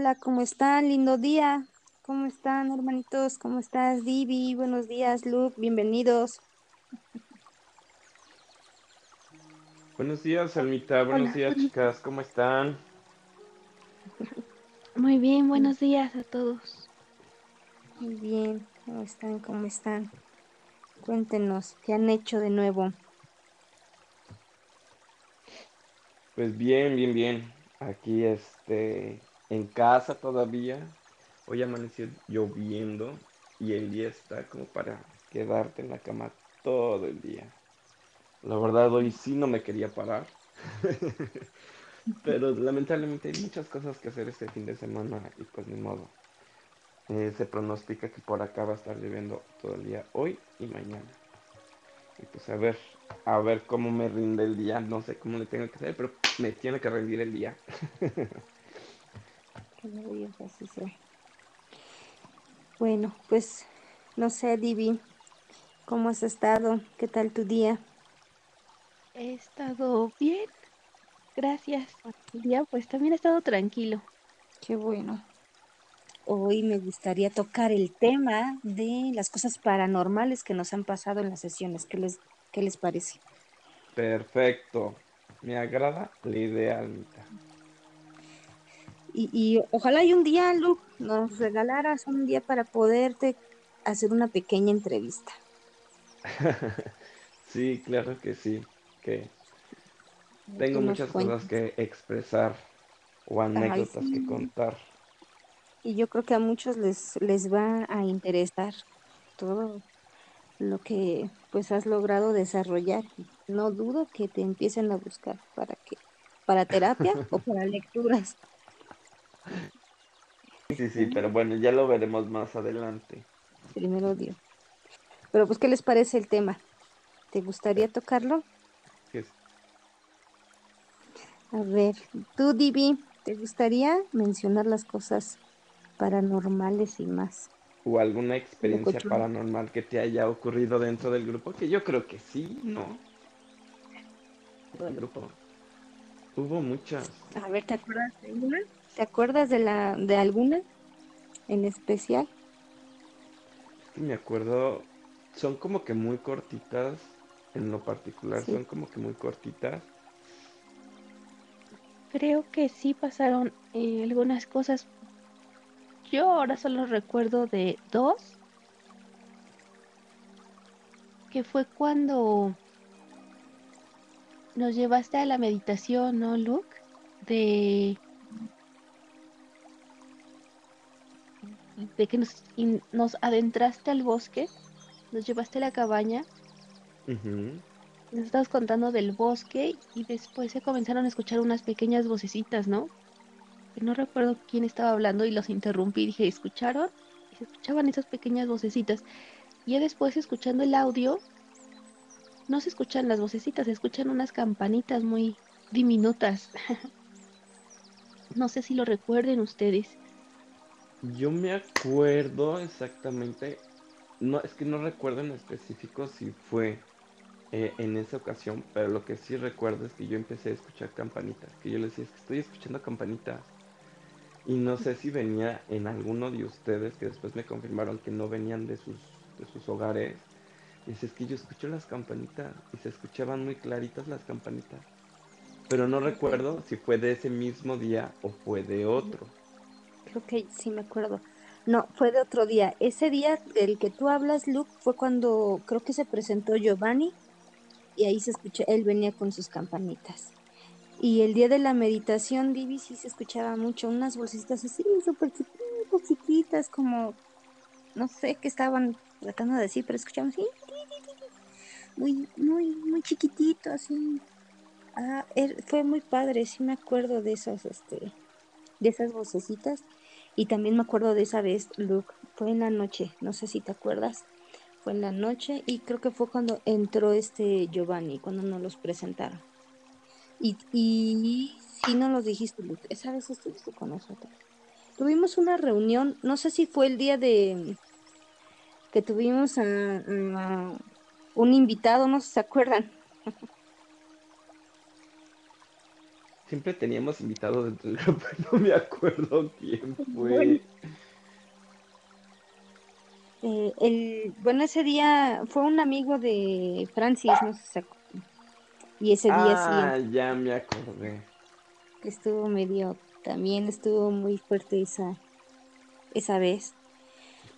Hola, ¿cómo están? Lindo día. ¿Cómo están, hermanitos? ¿Cómo estás, Divi? Buenos días, Luke. Bienvenidos. Buenos días, Almita. Buenos Hola. días, chicas. ¿Cómo están? Muy bien, buenos días a todos. Muy bien. ¿Cómo están? ¿Cómo están? Cuéntenos, ¿qué han hecho de nuevo? Pues bien, bien, bien. Aquí, este, en casa todavía. Hoy amaneció lloviendo y el día está como para quedarte en la cama todo el día. La verdad, hoy sí no me quería parar. Pero lamentablemente hay muchas cosas que hacer este fin de semana y pues ni modo. Eh, se pronostica que por acá va a estar lloviendo todo el día, hoy y mañana. Y pues a ver, a ver cómo me rinde el día. No sé cómo le tengo que hacer, pero me tiene que rendir el día. Maravilloso, así sea. Bueno, pues no sé, Divi, ¿cómo has estado? ¿Qué tal tu día? He estado bien, gracias. El día pues también he estado tranquilo. Qué bueno. Hoy me gustaría tocar el tema de las cosas paranormales que nos han pasado en las sesiones. ¿Qué les, qué les parece? Perfecto. Me agrada la idea, Almita. Y, y ojalá y un día, Luke, nos regalaras un día para poderte hacer una pequeña entrevista. Sí, claro que sí. Que tengo muchas cuentas. cosas que expresar o Ay, anécdotas que contar. Y yo creo que a muchos les, les va a interesar todo lo que pues has logrado desarrollar. No dudo que te empiecen a buscar para que, para terapia o para lecturas. Sí, sí, ¿sí? pero bueno, ya lo veremos más adelante. Primero Dios. Pero pues, ¿qué les parece el tema? ¿Te gustaría tocarlo? Que- A ver, tú, Divi, ¿te gustaría mencionar las cosas paranormales y más? ¿O alguna experiencia paranormal que te haya ocurrido dentro del grupo? Que yo creo que sí, ¿no? El grupo. Hubo muchas. A ver, ¿te acuerdas de una? ¿Te acuerdas de la de alguna en especial? Me acuerdo, son como que muy cortitas, en lo particular, Sí. son como que muy cortitas. Creo que sí pasaron eh, algunas cosas. Yo ahora solo recuerdo de dos, que fue cuando nos llevaste a la meditación, ¿no, Luke? De, de que nos, in- nos adentraste al bosque, nos llevaste a la cabaña Ujú. Nos estabas contando del bosque y después se comenzaron a escuchar unas pequeñas vocecitas, ¿no? Que no recuerdo quién estaba hablando y los interrumpí. Dije, ¿escucharon? Y se escuchaban esas pequeñas vocecitas. Y ya después, escuchando el audio, no se escuchan las vocecitas, se escuchan unas campanitas muy diminutas. No sé si lo recuerden ustedes. Yo me acuerdo exactamente, no, es que no recuerdo en específico si fue eh, en esa ocasión, pero lo que sí recuerdo es que yo empecé a escuchar campanitas, que yo le decía, es que estoy escuchando campanitas. Y no sé si venía en alguno de ustedes, que después me confirmaron que no venían de sus, de sus hogares. Y es que yo escucho las campanitas y se escuchaban muy claritas las campanitas. Pero no recuerdo si fue de ese mismo día o fue de otro. Creo que sí me acuerdo. No, fue de otro día. Ese día del que tú hablas, Luke, fue cuando creo que se presentó Giovanni y ahí se escuchó, él venía con sus campanitas. Y el día de la meditación, Divi, sí se escuchaba mucho, unas bolsitas así, súper chiquitas, como, no sé qué estaban tratando de decir, pero escuchamos así, muy, muy, muy chiquitito, así. Ah, er- fue muy padre, sí me acuerdo de esas, este, de esas vocecitas. Y también me acuerdo de esa vez, Luke, fue en la noche, no sé si te acuerdas, fue en la noche y creo que fue cuando entró este Giovanni, cuando nos los presentaron. Y, y sí nos los dijiste, Luke, esa vez estuviste con nosotros. Tuvimos una reunión, no sé si fue el día de que tuvimos a, a un invitado, no sé si se acuerdan. siempre teníamos invitados dentro del grupo, no me acuerdo quién fue. eh, el, bueno, ese día fue un amigo de Francis, no sé si se acuerdan. Y ese día sí Ah, ya me acordé. estuvo medio, también estuvo muy fuerte esa, esa vez.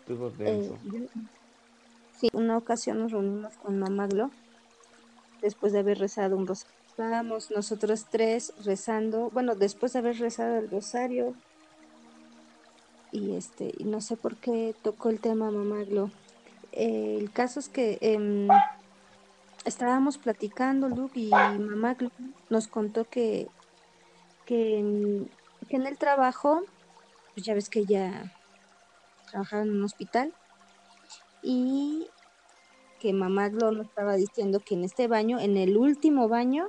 Estuvo Eh, denso. yo- sí, una ocasión nos reunimos con Mamá Glo después de haber rezado un rosario. Estábamos nosotros tres rezando, bueno, después de haber rezado el rosario, y este, no sé por qué tocó el tema Mamá Glo. Eh, el caso es que em, estábamos platicando, Luke, y Mamá Glo nos contó que, que, que en el trabajo, pues ya ves que ella trabajaba en un hospital, y que Mamá Glo nos estaba diciendo que en este baño, en el último baño,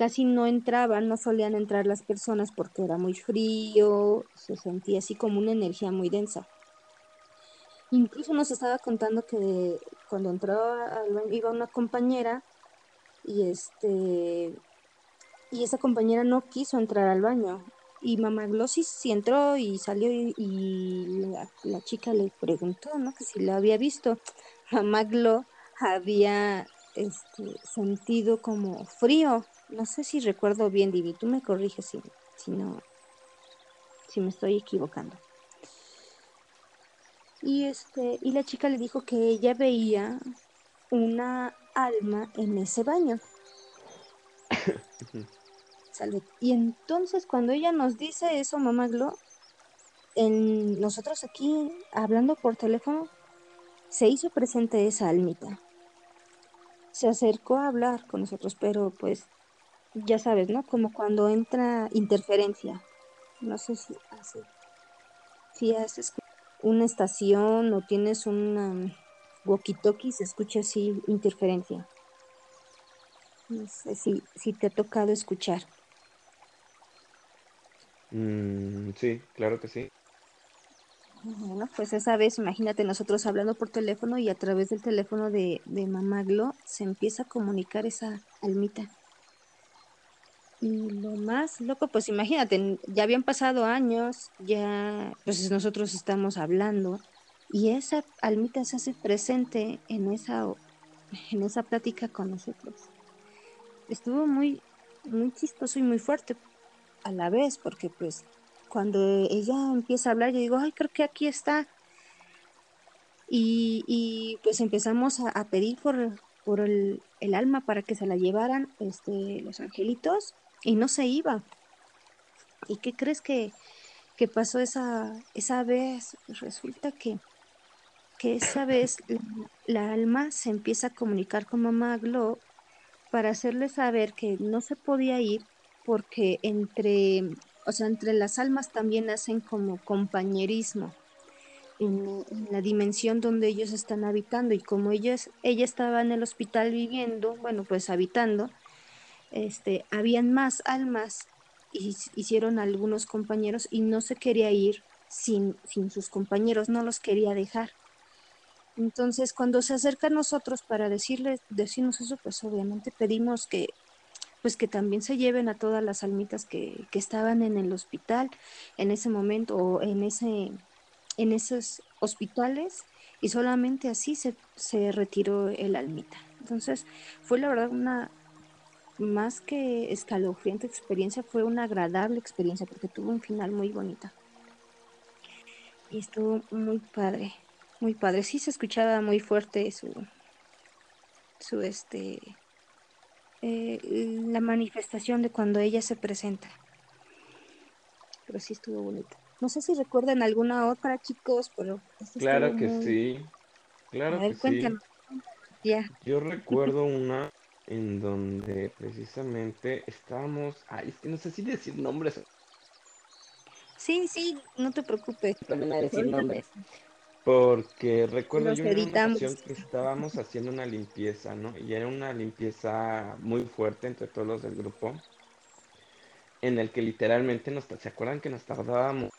casi no entraban, no solían entrar las personas porque era muy frío, se sentía así como una energía muy densa. Incluso nos estaba contando que cuando baño iba una compañera y este y esa compañera no quiso entrar al baño y mamá Glosis sí entró y salió y, la chica le preguntó, ¿no? Que si la había visto. Mamá Glo había este, sentido como frío. No sé si recuerdo bien, Divi, tú me corriges si, si no, si me estoy equivocando. Y este, y la chica le dijo que ella veía una alma en ese baño. Salud. Y entonces cuando ella nos dice eso, mamá Glo, en nosotros aquí hablando por teléfono, se hizo presente esa almita. Se acercó a hablar con nosotros, pero pues ya sabes, ¿no? Como cuando entra interferencia. No sé si hace, si haces una estación o tienes un walkie-talkie, se escucha así interferencia. No sé si, si te ha tocado escuchar. Mm, sí, claro que sí. Bueno, pues esa vez, imagínate nosotros hablando por teléfono y a través del teléfono de, de Mamá Glo se empieza a comunicar esa almita. Y lo más loco, pues imagínate, ya habían pasado años, ya pues nosotros estamos hablando y esa almita se hace presente en esa, en esa plática con nosotros. Estuvo muy, muy chistoso y muy fuerte a la vez, porque pues cuando ella empieza a hablar, yo digo, ay, creo que aquí está. Y, y pues empezamos a, a pedir por, por el, el, alma para que se la llevaran este, los angelitos y no se iba. ¿Y qué crees que, que pasó esa, esa vez? Resulta que, que esa vez la, alma se empieza a comunicar con mamá Glo para hacerle saber que no se podía ir porque entre, o sea, entre las almas también hacen como compañerismo en, la dimensión donde ellos están habitando y como ellos, ella estaba en el hospital viviendo, bueno, pues habitando, este, habían más almas y hicieron algunos compañeros y no se quería ir sin, sin sus compañeros, no los quería dejar. Entonces, cuando se acerca a nosotros para decirles, decirnos eso, pues obviamente pedimos que, pues que también se lleven a todas las almitas que, que estaban en el hospital en ese momento o en ese, en esos hospitales y solamente así se, se retiró el almita. Entonces, fue la verdad una más que escalofriante experiencia, fue una agradable experiencia porque tuvo un final muy bonito. Y estuvo muy padre, muy padre. Sí se escuchaba muy fuerte su, su este, eh, la manifestación de cuando ella se presenta. Pero sí estuvo bonito. No sé si recuerdan alguna otra, chicos, pero claro que muy... sí. Claro A ver, que cuéntanos. sí. Ya. Yo recuerdo una en donde precisamente estábamos, ay, es que no sé si decir nombres. Sí, sí, no te preocupes, Ponen a decir nombres. Porque recuerdo yo una ocasión que estábamos haciendo una limpieza, ¿no? Y era una limpieza muy fuerte entre todos los del grupo, en el que literalmente nos, ¿se acuerdan que nos tardábamos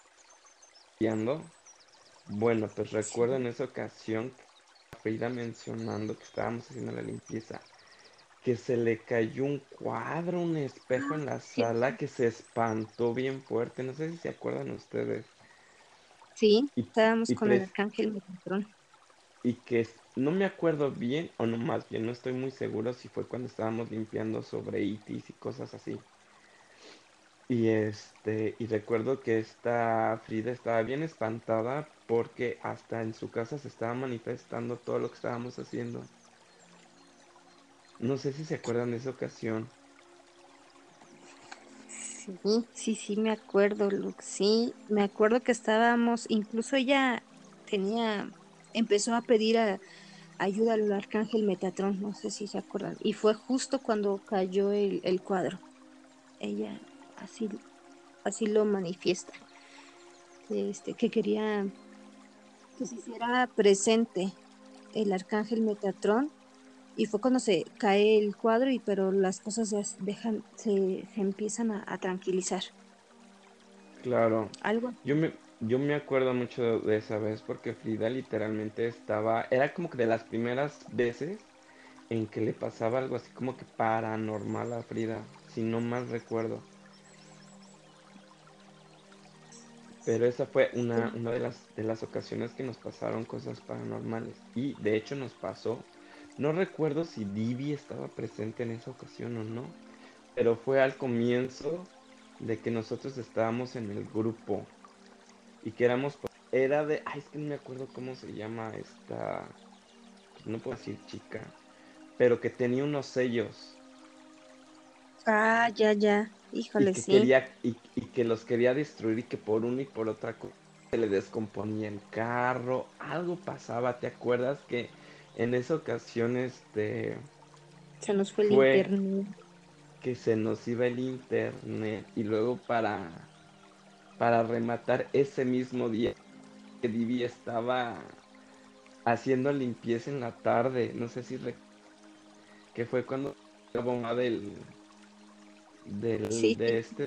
limpiando? Bueno, pues recuerdo en esa ocasión Frida mencionando que estábamos haciendo la limpieza que se le cayó un cuadro, un espejo en la sala que se espantó bien fuerte. No sé si se acuerdan ustedes. Sí, Y, estábamos y, con el arcángel Metatron. y que no me acuerdo bien, o no más bien, no estoy muy seguro si fue cuando estábamos limpiando sobre itis y cosas así. Y este, y recuerdo que esta Frida estaba bien espantada porque hasta en su casa se estaba manifestando todo lo que estábamos haciendo. No sé si se acuerdan de esa ocasión. Sí, sí, sí, me acuerdo, Luke. Sí, me acuerdo que estábamos, incluso ella tenía, empezó a pedir ayuda al arcángel Metatron, no sé si se acuerdan. Y fue justo cuando cayó el, cuadro. Ella así, así lo manifiesta, este, que quería que se hiciera presente el arcángel Metatron. Y fue cuando se cae el cuadro, y pero las cosas ya se dejan, se, se empiezan a, a tranquilizar. Claro, Algo yo me, yo me acuerdo mucho de esa vez porque Frida literalmente estaba, era como que de las primeras veces en que le pasaba algo así como que paranormal a Frida, si no mal recuerdo. Pero esa fue una, una de las, de las ocasiones que nos pasaron cosas paranormales. Y de hecho nos pasó, no recuerdo si Divi estaba presente en esa ocasión o no, pero fue al comienzo de que nosotros estábamos en el grupo y que éramos, era de, ay, es que no me acuerdo cómo se llama esta, no puedo decir chica, pero que tenía unos sellos Ah, ya, ya. y Híjole, que sí. quería y, y que los quería destruir y que por una y por otra cosa se le descomponía el carro, algo pasaba, ¿te acuerdas que en esa ocasión este Se nos fue el internet. que se nos iba el internet y luego para para rematar ese mismo día que Divi estaba haciendo limpieza en la tarde, no sé si re- que fue cuando la bomba del del Sí, de este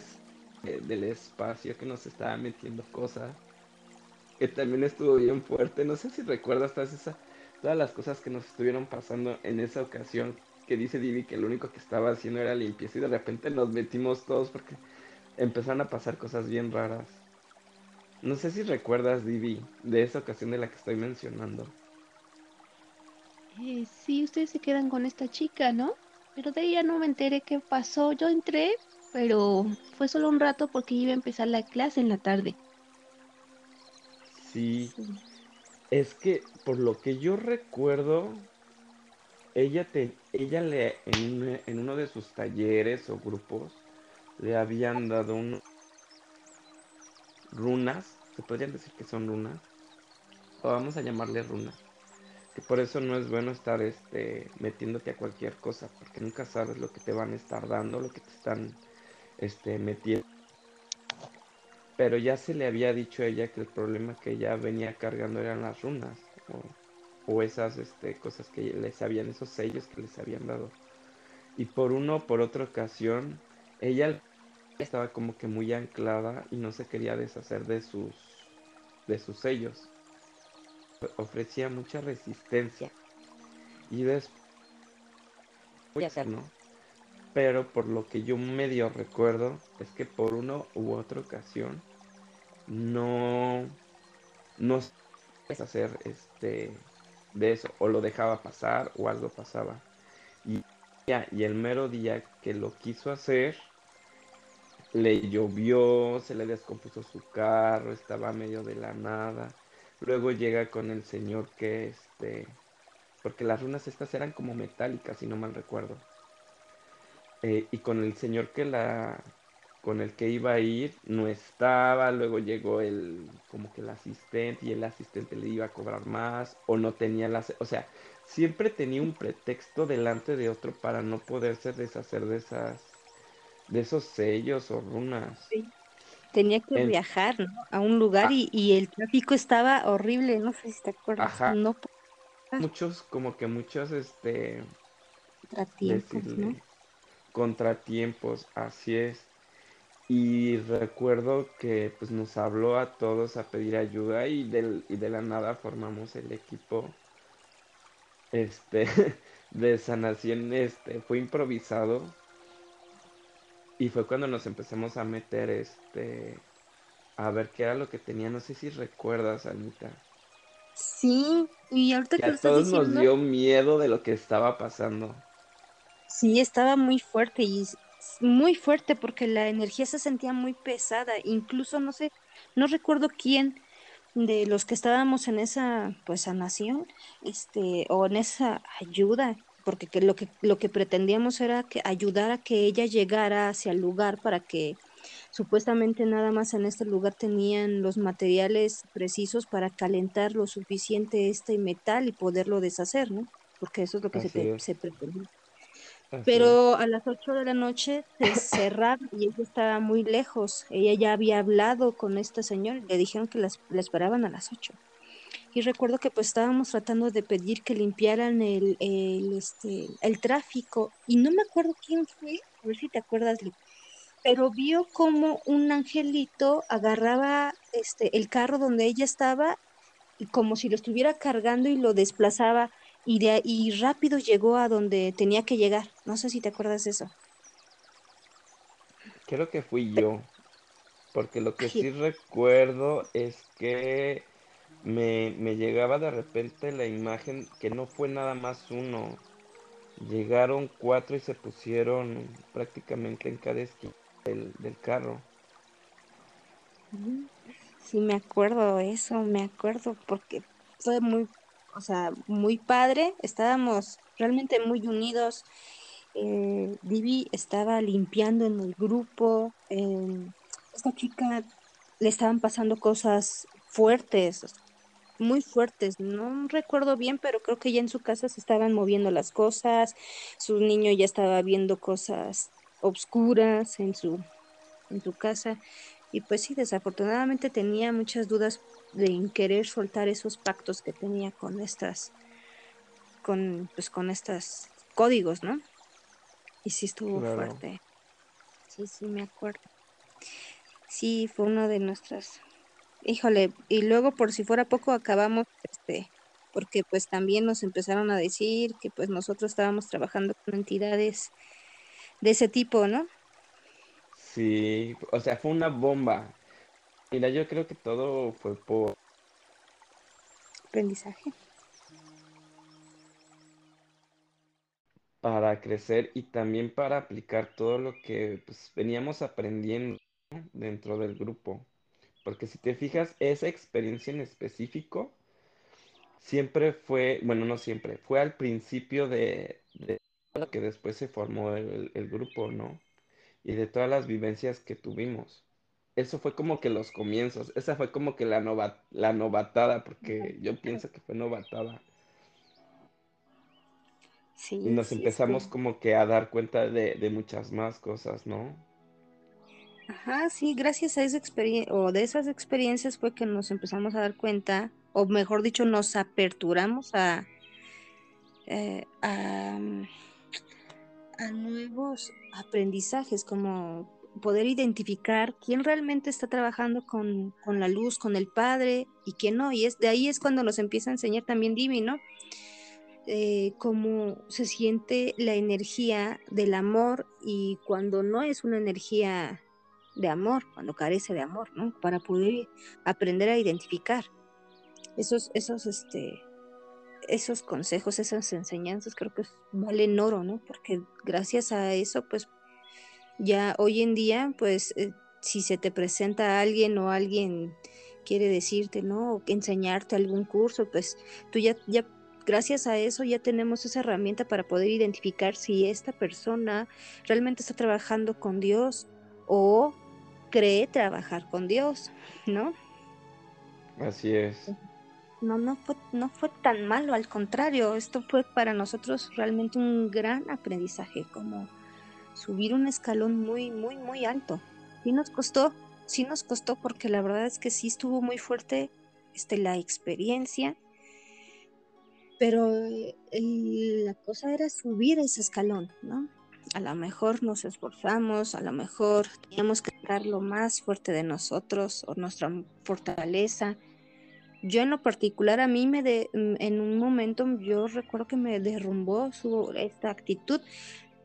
eh, del espacio que nos estaba metiendo cosas que también estuvo bien fuerte. No sé si recuerdas todas esas, todas las cosas que nos estuvieron pasando en esa ocasión, que dice Divi que lo único que estaba haciendo era limpieza y de repente nos metimos todos porque empezaron a pasar cosas bien raras. No sé si recuerdas, Divi, de esa ocasión de la que estoy mencionando. Eh, sí, ustedes se quedan con esta chica, ¿no? Pero de ella no me enteré qué pasó. Yo entré, pero fue solo un rato porque iba a empezar la clase en la tarde. Sí, sí. Es que por lo que yo recuerdo, ella te, ella le en, en uno de sus talleres o grupos le habían dado un, runas, se podrían decir que son runas, o vamos a llamarle runas, que por eso no es bueno estar este metiéndote a cualquier cosa, porque nunca sabes lo que te van a estar dando, lo que te están este metiendo. Pero ya se le había dicho a ella que el problema que ella venía cargando eran las runas, o, o esas este, cosas que les habían, esos sellos que les habían dado. Y por una o por otra ocasión, ella estaba como que muy anclada y no se quería deshacer de sus, de sus sellos. Ofrecía mucha resistencia. Y después, voy a hacer, ¿no? Pero por lo que yo medio recuerdo, es que por una u otra ocasión, no, no hacer este, de eso, o lo dejaba pasar, o algo pasaba. Y, ya, y el mero día que lo quiso hacer, le llovió, se le descompuso su carro, estaba medio de la nada. Luego llega con el señor que este, porque las runas estas eran como metálicas, si no mal recuerdo. Eh, y con el señor que la, con el que iba a ir, no estaba. Luego llegó el, como que el asistente y el asistente le iba a cobrar más o no tenía las, o sea, siempre tenía un pretexto delante de otro para no poderse deshacer de esas, de esos sellos o runas. Sí. Tenía que En- viajar, ¿no? a un lugar Ah. y, y el tráfico estaba horrible, no sé si te acuerdas. Ajá. No muchos, como que muchos, este, ¿no? Contratiempos, así es. Y recuerdo que pues nos habló a todos a pedir ayuda y, del, y de la nada formamos el equipo este de sanación este, fue improvisado. Y fue cuando nos empezamos a meter este a ver qué era lo que tenía. No sé si recuerdas, Anita. Sí, y ahorita que, a todos nos dio miedo de lo que estaba pasando. Sí, estaba muy fuerte y muy fuerte porque la energía se sentía muy pesada. Incluso no sé, no recuerdo quién de los que estábamos en esa pues sanación, este, o en esa ayuda, porque que lo que lo que pretendíamos era que ayudar a que ella llegara hacia el lugar para que supuestamente nada más en este lugar tenían los materiales precisos para calentar lo suficiente este metal y poderlo deshacer, ¿no? Porque eso es lo que se, se pretendía. Pero a las 8 de la noche se cerraron y ella estaba muy lejos. Ella ya había hablado con esta señora le dijeron que la esperaban a las 8. Y recuerdo que pues estábamos tratando de pedir que limpiaran el, el, este, el tráfico y no me acuerdo quién fue, a ver si te acuerdas, pero vio como un angelito agarraba este, el carro donde ella estaba y como si lo estuviera cargando y lo desplazaba y, de, y rápido llegó a donde tenía que llegar. No sé si te acuerdas de eso. Creo que fui yo, porque lo que sí recuerdo es que me, llegaba de repente la imagen que no fue nada más uno. Llegaron cuatro y se pusieron prácticamente en cada esquina del, del carro. Sí, me acuerdo eso, me acuerdo, porque fue muy o sea, muy padre, estábamos realmente muy unidos. Eh, Divi estaba limpiando en el grupo, esta chica le estaban pasando cosas fuertes, muy fuertes, no recuerdo bien, pero creo que ya en su casa se estaban moviendo las cosas, su niño ya estaba viendo cosas obscuras en su, en su casa y pues sí, desafortunadamente tenía muchas dudas de querer soltar esos pactos que tenía con estas, con, pues con estos códigos, ¿no? Y sí estuvo fuerte. Sí, sí, me acuerdo. Sí, fue uno de nuestras. Híjole, y luego por si fuera poco acabamos, este, porque pues también nos empezaron a decir que pues nosotros estábamos trabajando con entidades de ese tipo, ¿no? Sí, o sea, fue una bomba. Mira, yo creo que todo fue por aprendizaje. Para crecer y también para aplicar todo lo que pues, veníamos aprendiendo dentro del grupo. Porque si te fijas, esa experiencia en específico siempre fue, bueno, no siempre, fue al principio de, de que después se formó el, el grupo, ¿no? Y de todas las vivencias que tuvimos eso fue como que los comienzos, esa fue como que la, la novatada, porque yo pienso que fue novatada. Sí, y nos empezamos como que a dar cuenta de, de, muchas más cosas, ¿no? Ajá, sí, gracias a esa experiencia, o de esas experiencias fue que nos empezamos a dar cuenta, o mejor dicho, nos aperturamos a, eh, a, a nuevos aprendizajes, como poder identificar quién realmente está trabajando con, la luz, con el Padre y quién no. Y es, de ahí es cuando nos empieza a enseñar también Divi, ¿no? Eh, cómo se siente la energía del amor y cuando no es una energía de amor, cuando carece de amor, ¿no? Para poder aprender a identificar esos, esos, este, esos consejos, esas enseñanzas, creo que valen oro, ¿no? Porque gracias a eso, pues ya hoy en día, pues eh, si se te presenta alguien o alguien quiere decirte, ¿no? O enseñarte algún curso, pues tú ya, ya, gracias a eso ya tenemos esa herramienta para poder identificar si esta persona realmente está trabajando con Dios o cree trabajar con Dios, ¿no? Así es. No, no fue, no fue tan malo, al contrario, esto fue para nosotros realmente un gran aprendizaje, como subir un escalón muy, muy, muy alto. Sí nos costó, sí nos costó porque la verdad es que sí estuvo muy fuerte este, la experiencia, pero eh, la cosa era subir ese escalón, ¿no? A lo mejor nos esforzamos, a lo mejor teníamos que dar lo más fuerte de nosotros o nuestra fortaleza, yo en lo particular a mí me de, mm, en un momento yo recuerdo que me derrumbó su esta actitud,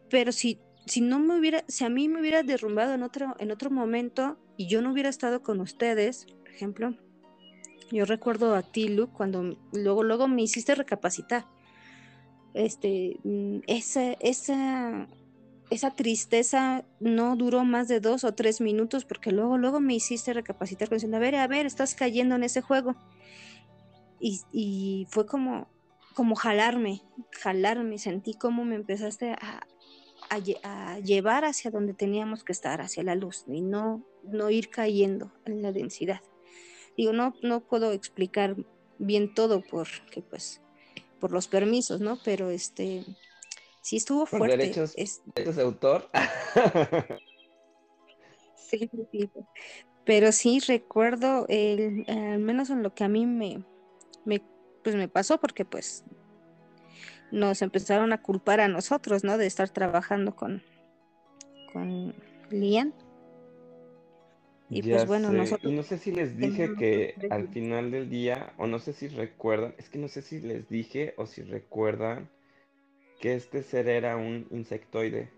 pero si si no me hubiera si a mí me hubiera derrumbado en otro en otro momento y yo no hubiera estado con ustedes, por ejemplo, yo recuerdo a ti, Luke, cuando luego luego me hiciste recapacitar. Este, mm, esa esa esa tristeza no duró más de dos o tres minutos porque luego, luego me hiciste recapacitar diciendo, a ver, a ver, estás cayendo en ese juego. Y, y fue como, como jalarme, jalarme, sentí como me empezaste a, a, a, llevar hacia donde teníamos que estar, hacia la luz, y no, no ir cayendo en la densidad. Digo, no, no puedo explicar bien todo porque pues por los permisos, ¿no? Pero este sí estuvo fuerte. derechos, Es- derechos de autor. sí, sí, pero sí recuerdo, el, al menos en lo que a mí me, me, pues me pasó, porque pues nos empezaron a culpar a nosotros, ¿no? De estar trabajando con, con Lian. Y Ya pues bueno, sé, nosotros y no sé si les dije que al final del día, o no sé si recuerdan, es que no sé si les dije o si recuerdan que este ser era un insectoide,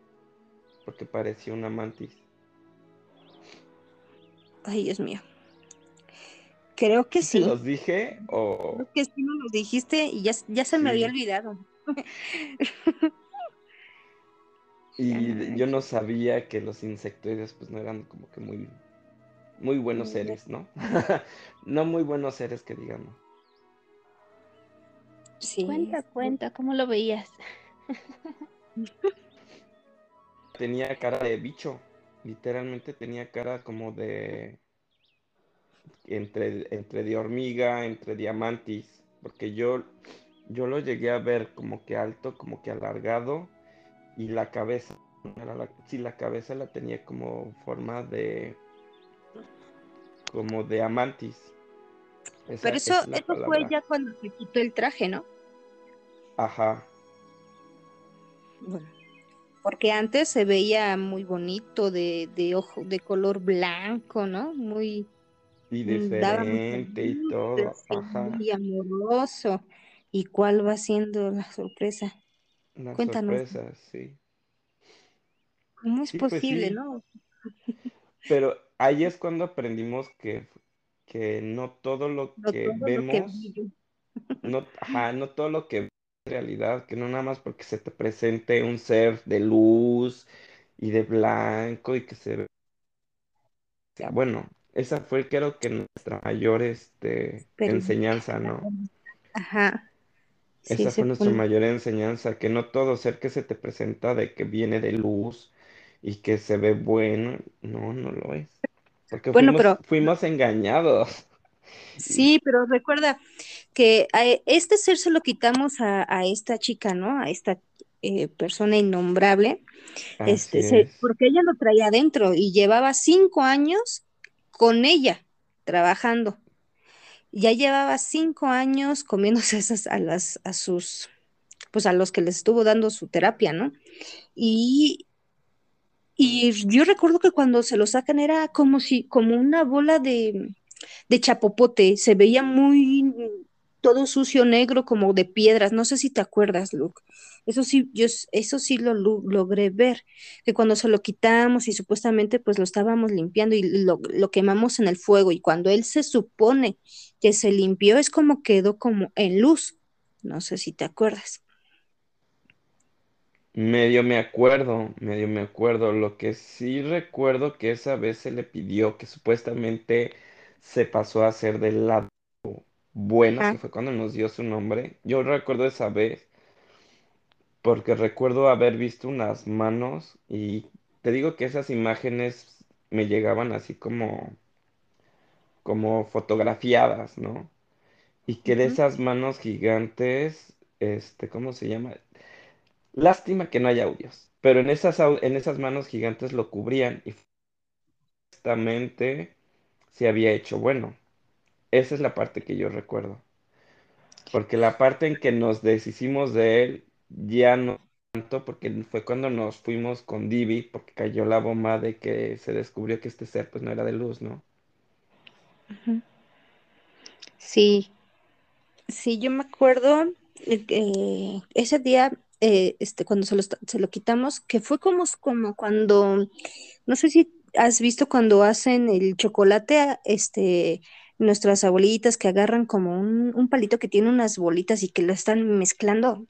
porque parecía una mantis. Ay, Dios mío. Creo que ¿Sí los dije o Creo que sí nos lo dijiste y ya, ya se me había olvidado. Y yo no sabía que los insectoides pues no eran como que muy, muy buenos seres, ¿no? No muy buenos seres que digamos. Sí, Cuenta, cuenta, ¿cómo lo veías? Tenía cara de bicho, literalmente tenía cara como de entre, entre de hormiga, entre diamantis, porque yo, yo lo llegué a ver como que alto, como que alargado, y la cabeza, era la- sí, la cabeza la tenía como forma de, como de amantis. Esa, Pero eso, es eso fue ya cuando se quitó el traje, ¿no? Ajá. Bueno, porque antes se veía muy bonito, de, de ojo, de color blanco, ¿no? Muy, Y mm, diferente y todo, sí, ajá. muy amoroso. ¿Y cuál va siendo la sorpresa? La Cuéntanos, sorpresa, sí. ¿cómo es Sí, pues posible, sí. no? Pero ahí es cuando aprendimos que, que no todo lo No que todo lo que vemos, no, ajá, no todo lo que realidad, que no nada más porque se te presente un ser de luz y de blanco y que se vea bueno. Esa fue creo que nuestra mayor este, Pero, enseñanza, ¿no? ajá, sí, Esa fue nuestra pone. mayor enseñanza, que no todo ser que se te presenta de que viene de luz y que se ve bueno, no, no lo es. Porque Bueno, fuimos, pero fuimos engañados. Sí, pero recuerda que a este ser se lo quitamos a, a esta chica, ¿no? A esta eh, persona innombrable. así Este, se, es. porque ella lo traía adentro y llevaba cinco años con ella trabajando. Ya llevaba cinco años comiéndose esas a las, a sus, pues a los que les estuvo dando su terapia, ¿no? Y, y yo recuerdo que cuando se lo sacan era como si, como una bola de, de chapopote, se veía muy todo sucio negro como de piedras, no sé si te acuerdas, Luke. Eso sí, yo eso sí lo, lo- logré ver, que cuando se lo quitamos y supuestamente pues lo estábamos limpiando y lo, quemamos en el fuego y cuando él se supone que se limpió es como quedó como en luz, no sé si te acuerdas. Medio me acuerdo, medio me acuerdo. Lo que sí recuerdo que esa vez se le pidió que supuestamente se pasó a ser del lado bueno, Ajá, que fue cuando nos dio su nombre. Yo recuerdo esa vez porque recuerdo haber visto unas manos y te digo que esas imágenes me llegaban así como, como fotografiadas, ¿no? Y que de ujú. esas manos gigantes, este, ¿cómo se llama? Lástima que no haya audios, pero en esas, au- en esas manos gigantes lo cubrían y justamente se había hecho bueno. Esa es la parte que yo recuerdo, porque la parte en que nos deshicimos de él ya no tanto, porque fue cuando nos fuimos con Divi, porque cayó la bomba de que se descubrió que este ser pues no era de luz, ¿no? Sí, sí, yo me acuerdo eh, ese día, eh, este, cuando se lo, se lo quitamos, que fue como, como cuando, no sé si has visto cuando hacen el chocolate, este, nuestras abuelitas que agarran como un, un palito que tiene unas bolitas y que lo están mezclando.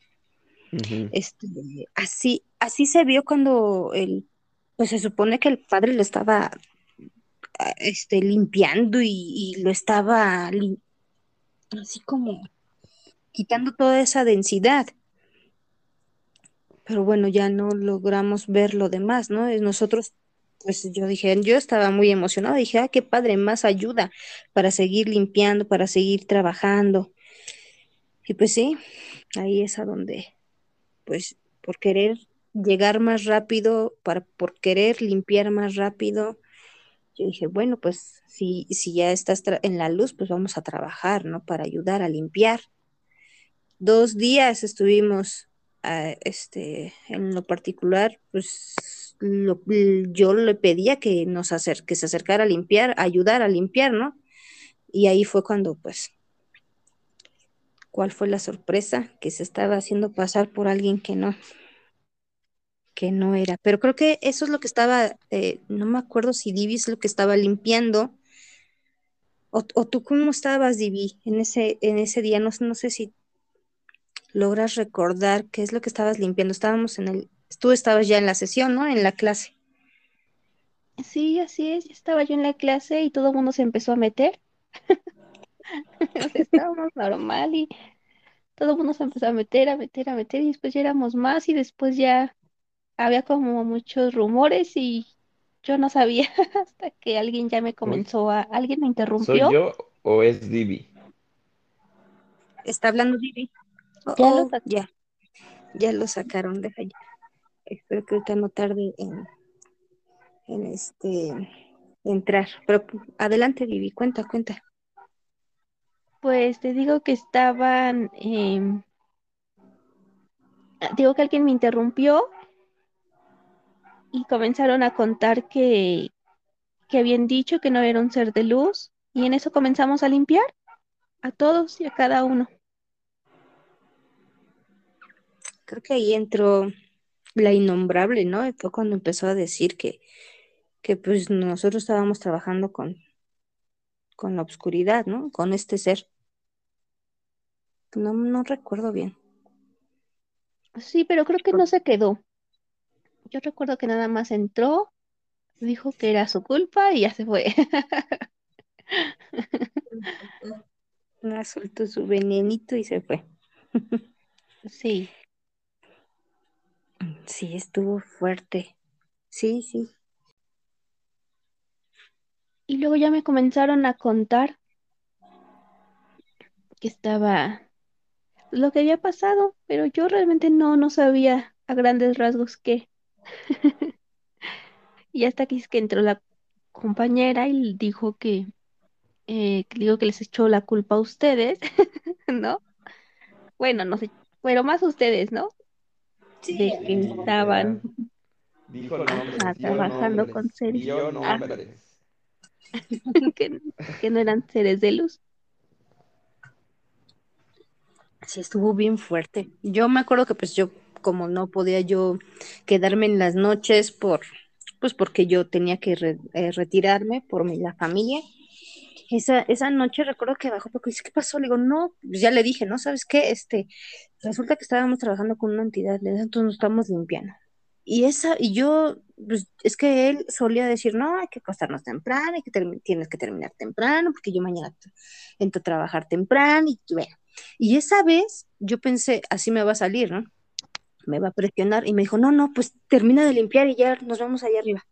Este, así, así se vio cuando el, pues se supone que el padre lo estaba este, limpiando y, y lo estaba así como quitando toda esa densidad. Pero bueno, ya no logramos ver lo demás, ¿no? Y Nosotros, pues yo dije, yo estaba muy emocionada, dije, ah, qué padre, más ayuda para seguir limpiando, para seguir trabajando. Y pues sí, ahí es a donde, pues por querer llegar más rápido, para, por querer limpiar más rápido, yo dije, bueno, pues si, si ya estás en la luz, pues vamos a trabajar, ¿no? Para ayudar a limpiar. Dos días estuvimos, ah, este, en lo particular, pues yo le pedía que nos acer que se acercara a limpiar, ayudar a limpiar, ¿no? Y ahí fue cuando, pues, ¿cuál fue la sorpresa? Que se estaba haciendo pasar por alguien que no, que no era. Pero creo que eso es lo que estaba, eh, no me acuerdo si Divi es lo que estaba limpiando, o, o tú cómo estabas, Divi, en ese, en ese día, no, no sé si logras recordar qué es lo que estabas limpiando. Estábamos en el, tú estabas ya en la sesión, ¿no? En la clase. Sí, así es, ya estaba yo en la clase y todo el mundo se empezó a meter. Estábamos normal y todo el mundo se empezó a meter, a meter, a meter y después ya éramos más y después ya había como muchos rumores y yo no sabía hasta que alguien ya me comenzó a, alguien me ¿soy interrumpió, yo o es Divi? Está hablando Divi. Oh, ya lo oh, ya, ya lo sacaron, deja ya. Espero que ahorita no tarde en, en este entrar. Pero adelante, Vivi, cuenta, cuenta. Pues te digo que estaban, em, digo que alguien me interrumpió y comenzaron a contar que, que habían dicho que no era un ser de luz y en eso comenzamos a limpiar a todos y a cada uno. Creo que ahí entró la innombrable, ¿no? Y fue cuando empezó a decir que, que pues nosotros estábamos trabajando con, con la oscuridad, ¿no? Con este ser. No, no recuerdo bien. Sí, pero creo que no se quedó. Yo recuerdo que nada más entró, dijo que era su culpa y ya se fue. Ah, soltó su venenito y se fue. Sí, Sí, estuvo fuerte. Sí, sí. y luego ya me comenzaron a contar que estaba lo que había pasado, pero yo realmente no, no sabía a grandes rasgos qué. Y hasta que, es que entró la compañera y dijo que, eh, digo que les echó la culpa a ustedes, ¿no? Bueno, no sé, pero más ustedes, ¿no? De que estaban Dijo ajá, nombres, dio trabajando con seres, dio ah, que, que no eran seres de luz. Sí, estuvo bien fuerte. Yo me acuerdo que pues yo, como no podía yo quedarme en las noches por, pues porque yo tenía que re- eh, retirarme por mi, la familia. Esa, esa noche recuerdo que bajó porque dice, ¿qué pasó? Le digo, no, pues ya le dije, ¿no? ¿Sabes qué? Este, resulta que estábamos trabajando con una entidad, entonces nos estamos limpiando. Y esa, y yo, pues es que él solía decir, no, hay que acostarnos temprano, hay que tienes que terminar temprano, porque yo mañana entro a trabajar temprano, y bueno. Y esa vez yo pensé, así me va a salir, ¿no? Me va a presionar, y me dijo, no, no, pues termina de limpiar y ya nos vamos allá arriba.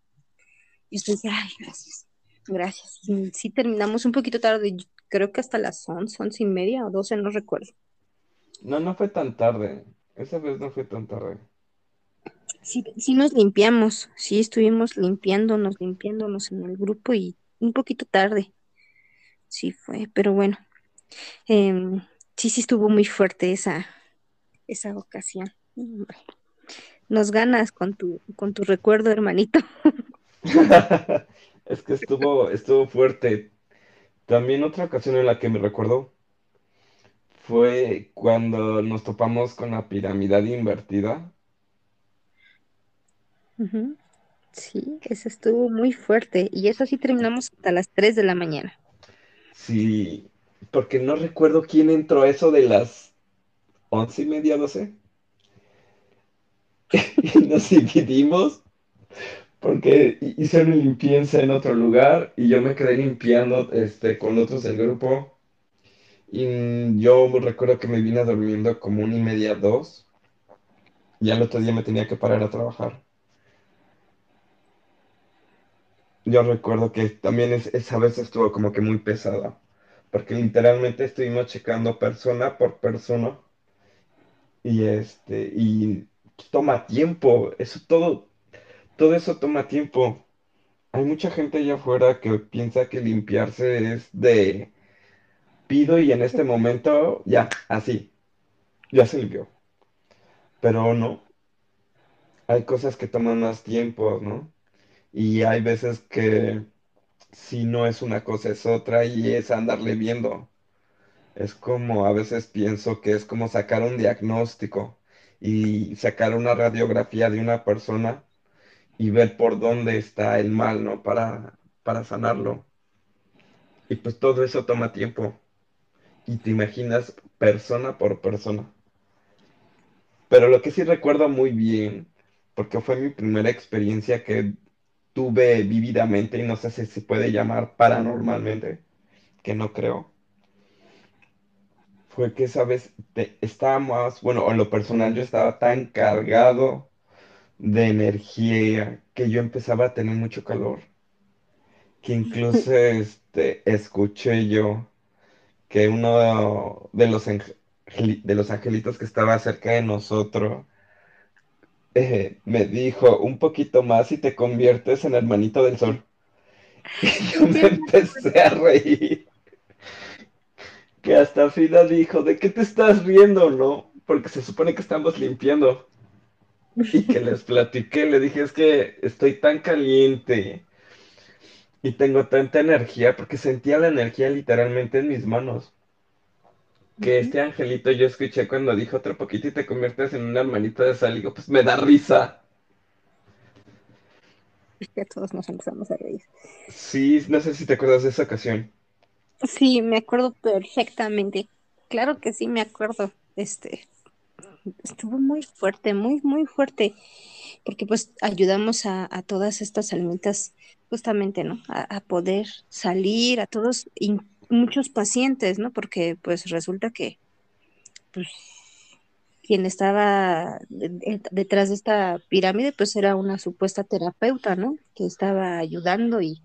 Y yo dije, ay, gracias, gracias. Sí terminamos un poquito tarde, creo que hasta las once, once y media o doce, no recuerdo. No, no fue tan tarde. Esa vez no fue tan tarde. Sí, sí nos limpiamos, sí estuvimos limpiándonos, limpiándonos en el grupo y un poquito tarde, sí fue, pero bueno, em, sí, sí estuvo muy fuerte esa, esa ocasión. Nos ganas con tu, con tu recuerdo, hermanito. Es que estuvo, estuvo fuerte. También otra ocasión en la que me recuerdo fue cuando nos topamos con la piramidal invertida. Sí, eso estuvo muy fuerte. Y eso sí terminamos hasta las 3 de la mañana. Sí, porque no recuerdo quién entró eso de las once y media, doce. Y nos dividimos porque hicieron limpieza en otro lugar y yo me quedé limpiando este, con otros del grupo. Y yo recuerdo que me vine durmiendo como una y media, dos. Y al otro día me tenía que parar a trabajar. Yo recuerdo que también es- esa vez estuvo como que muy pesada, porque literalmente estuvimos checando persona por persona y este, y toma tiempo, eso todo, todo eso toma tiempo. Hay mucha gente allá afuera que piensa que limpiarse es de pido y en este momento ya, así, ya se limpió. Pero no, hay cosas que toman más tiempo, ¿no? Y hay veces que si no es una cosa es otra y es andarle viendo. Es como a veces pienso que es como sacar un diagnóstico y sacar una radiografía de una persona y ver por dónde está el mal, ¿no? Para, para sanarlo. Y pues todo eso toma tiempo. Y te imaginas persona por persona. Pero lo que sí recuerdo muy bien, porque fue mi primera experiencia que tuve vívidamente, y no sé si se puede llamar paranormalmente, que no creo, fue que esa vez te- estábamos, bueno, en lo personal yo estaba tan cargado de energía que yo empezaba a tener mucho calor, que incluso este, escuché yo que uno de los, de los angelitos que estaba cerca de nosotros eh, me dijo, un poquito más y te conviertes en hermanito del sol. Y yo me empecé a reír. Que hasta Frida dijo, ¿de qué te estás riendo, no? Porque se supone que estamos limpiando. Y que les platiqué, le dije, es que estoy tan caliente y tengo tanta energía, porque sentía la energía literalmente en mis manos. Que este angelito yo escuché cuando dijo otro poquito y te conviertes en un hermanito de sal, y digo, pues me da risa. Ya todos nos empezamos a reír. Sí, no sé si te acuerdas de esa ocasión. Sí, me acuerdo perfectamente. Claro que sí, me acuerdo. Este, estuvo muy fuerte, muy, muy fuerte, porque pues ayudamos a, todas estas almitas justamente, ¿no? A, poder salir, a todos, y muchos pacientes, ¿no? Porque pues resulta que pues quien estaba de- de- detrás de esta pirámide pues era una supuesta terapeuta, ¿no? Que estaba ayudando y,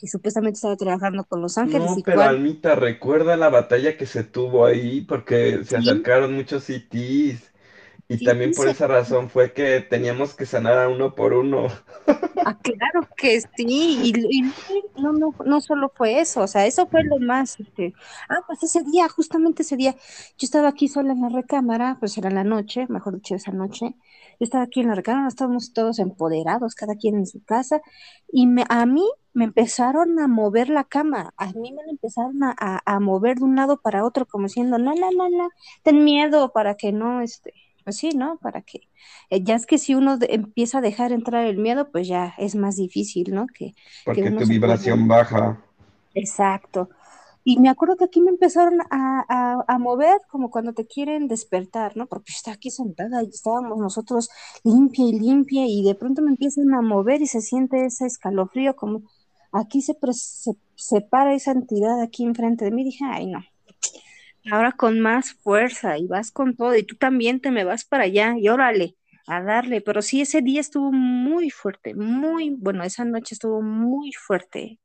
y supuestamente estaba trabajando con los ángeles No, y pero cuál. Almita, recuerda la batalla que se tuvo ahí porque se acercaron muchos CTs y sí, también por sí, esa razón fue que teníamos que sanar a uno por uno. Ah, claro que sí, y, y no, no, no solo fue eso, o sea, eso fue lo más, este, ah, pues ese día, justamente ese día, yo estaba aquí sola en la recámara, pues era la noche, mejor dicho, esa noche, yo estaba aquí en la recámara, estábamos todos empoderados, cada quien en su casa, y me, a mí me empezaron a mover la cama, a mí me la empezaron a, a, a mover de un lado para otro, como diciendo, no, no, no, no, ten miedo para que no, este, pues sí, ¿no? Para que eh, ya es que si uno empieza a dejar entrar el miedo, pues ya es más difícil, ¿no? Que, que porque tu vibración baja. Exacto. Y me acuerdo que aquí me empezaron a, a, a mover como cuando te quieren despertar, ¿no? Porque estaba aquí sentada y estábamos nosotros limpia y limpia y de pronto me empiezan a mover y se siente ese escalofrío como aquí se, se separa esa entidad aquí enfrente de mí. Dije, ay, no, ahora con más fuerza y vas con todo y tú también te me vas para allá y órale, a darle, pero sí, ese día estuvo muy fuerte, muy, bueno, esa noche estuvo muy fuerte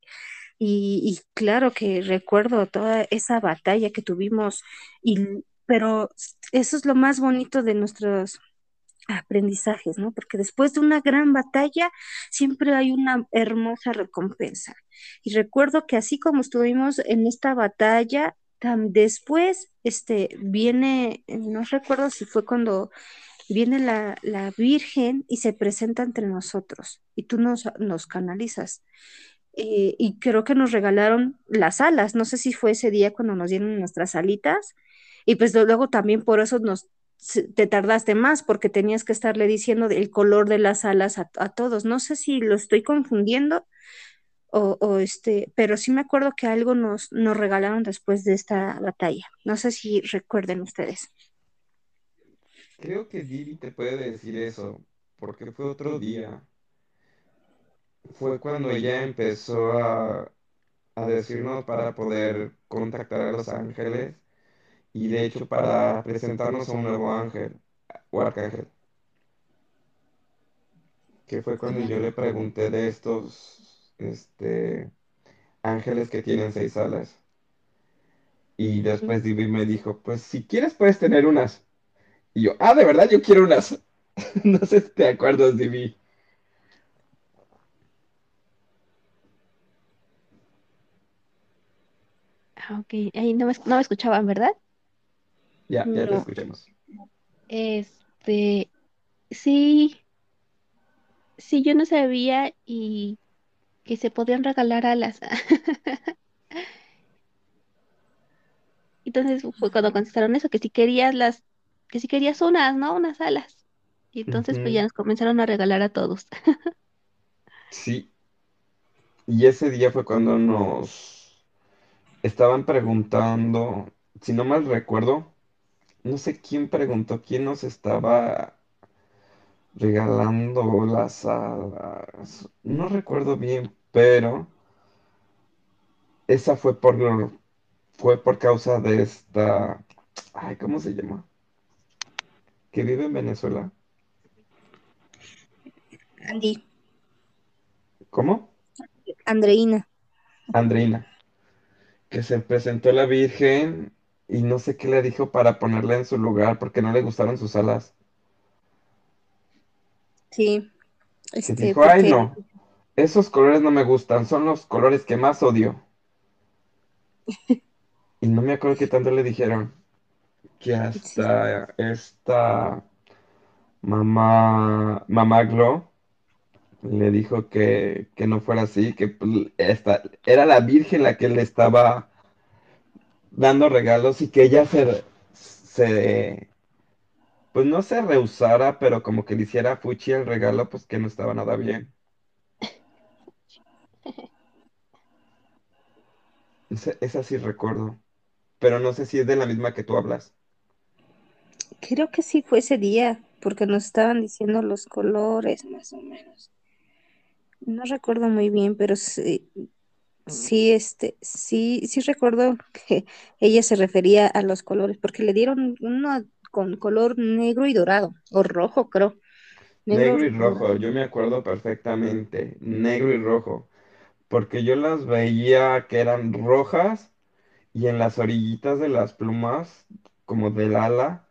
y, claro que recuerdo toda esa batalla que tuvimos y, pero eso es lo más bonito de nuestros aprendizajes, ¿no? Porque después de una gran batalla siempre hay una hermosa recompensa. Y recuerdo que así como estuvimos en esta batalla, después este, viene, no recuerdo si fue cuando viene la, la Virgen y se presenta entre nosotros y tú nos, nos canalizas. eh, y creo que nos regalaron las alas. No sé si fue ese día cuando nos dieron nuestras alitas. Y pues luego también por eso nos te tardaste más, porque tenías que estarle diciendo el color de las alas a, a todos. No sé si lo estoy confundiendo o, este, pero sí me acuerdo que algo nos, nos regalaron después de esta batalla. No sé si recuerden ustedes. Creo que Vivi te puede decir eso, porque fue otro día. Fue cuando ella empezó a, a decirnos para poder contactar a los ángeles y de hecho para presentarnos a un nuevo ángel o arcángel, que fue cuando yo le pregunté de estos este, ángeles que tienen seis alas. Y después Vivi me dijo, pues si quieres puedes tener unas. Y yo, ah, de verdad yo quiero unas. No sé si te acuerdas, Vivi. Ah, ok, ahí no me, no me escuchaban, ¿verdad? Ya, ya te escuchamos. Este, sí, sí, yo no sabía y que se podían regalar alas. Entonces fue cuando contestaron eso, que si querías las, que si querías unas, ¿no? Unas alas. Y entonces pues ya nos comenzaron a regalar a todos. Sí, y ese día fue cuando nos estaban preguntando, si no mal recuerdo, no sé quién preguntó, quién nos estaba regalando las alas. No recuerdo bien, pero esa fue por, fue por causa de esta, ay, ¿cómo se llama? Que vive en Venezuela. Andy, ¿Cómo? Andreina. Andreina, que se presentó la Virgen y no sé qué le dijo para ponerla en su lugar porque no le gustaron sus alas. Sí, Que dijo, ay no, esos colores no me gustan, son los colores que más odio. Y no me acuerdo qué tanto le dijeron, que sí, hasta esta mamá, mamá Glo le dijo que, que no fuera así, que pues, esta, era la Virgen la que le estaba dando regalos y que ella se, se, pues no se rehusara, pero como que le hiciera fuchi el regalo, pues que no estaba nada bien. Esa, esa sí recuerdo, pero no sé si es de la misma que tú hablas. creo que sí fue ese día, porque nos estaban diciendo los colores, más o menos. No recuerdo muy bien, pero sí, sí, este, sí, sí recuerdo que ella se refería a los colores, porque le dieron uno con color negro y dorado, o rojo, creo. Negro Negro y rojo, yo me acuerdo perfectamente, negro y rojo, porque yo las veía que eran rojas y en las orillitas de las plumas, como del ala,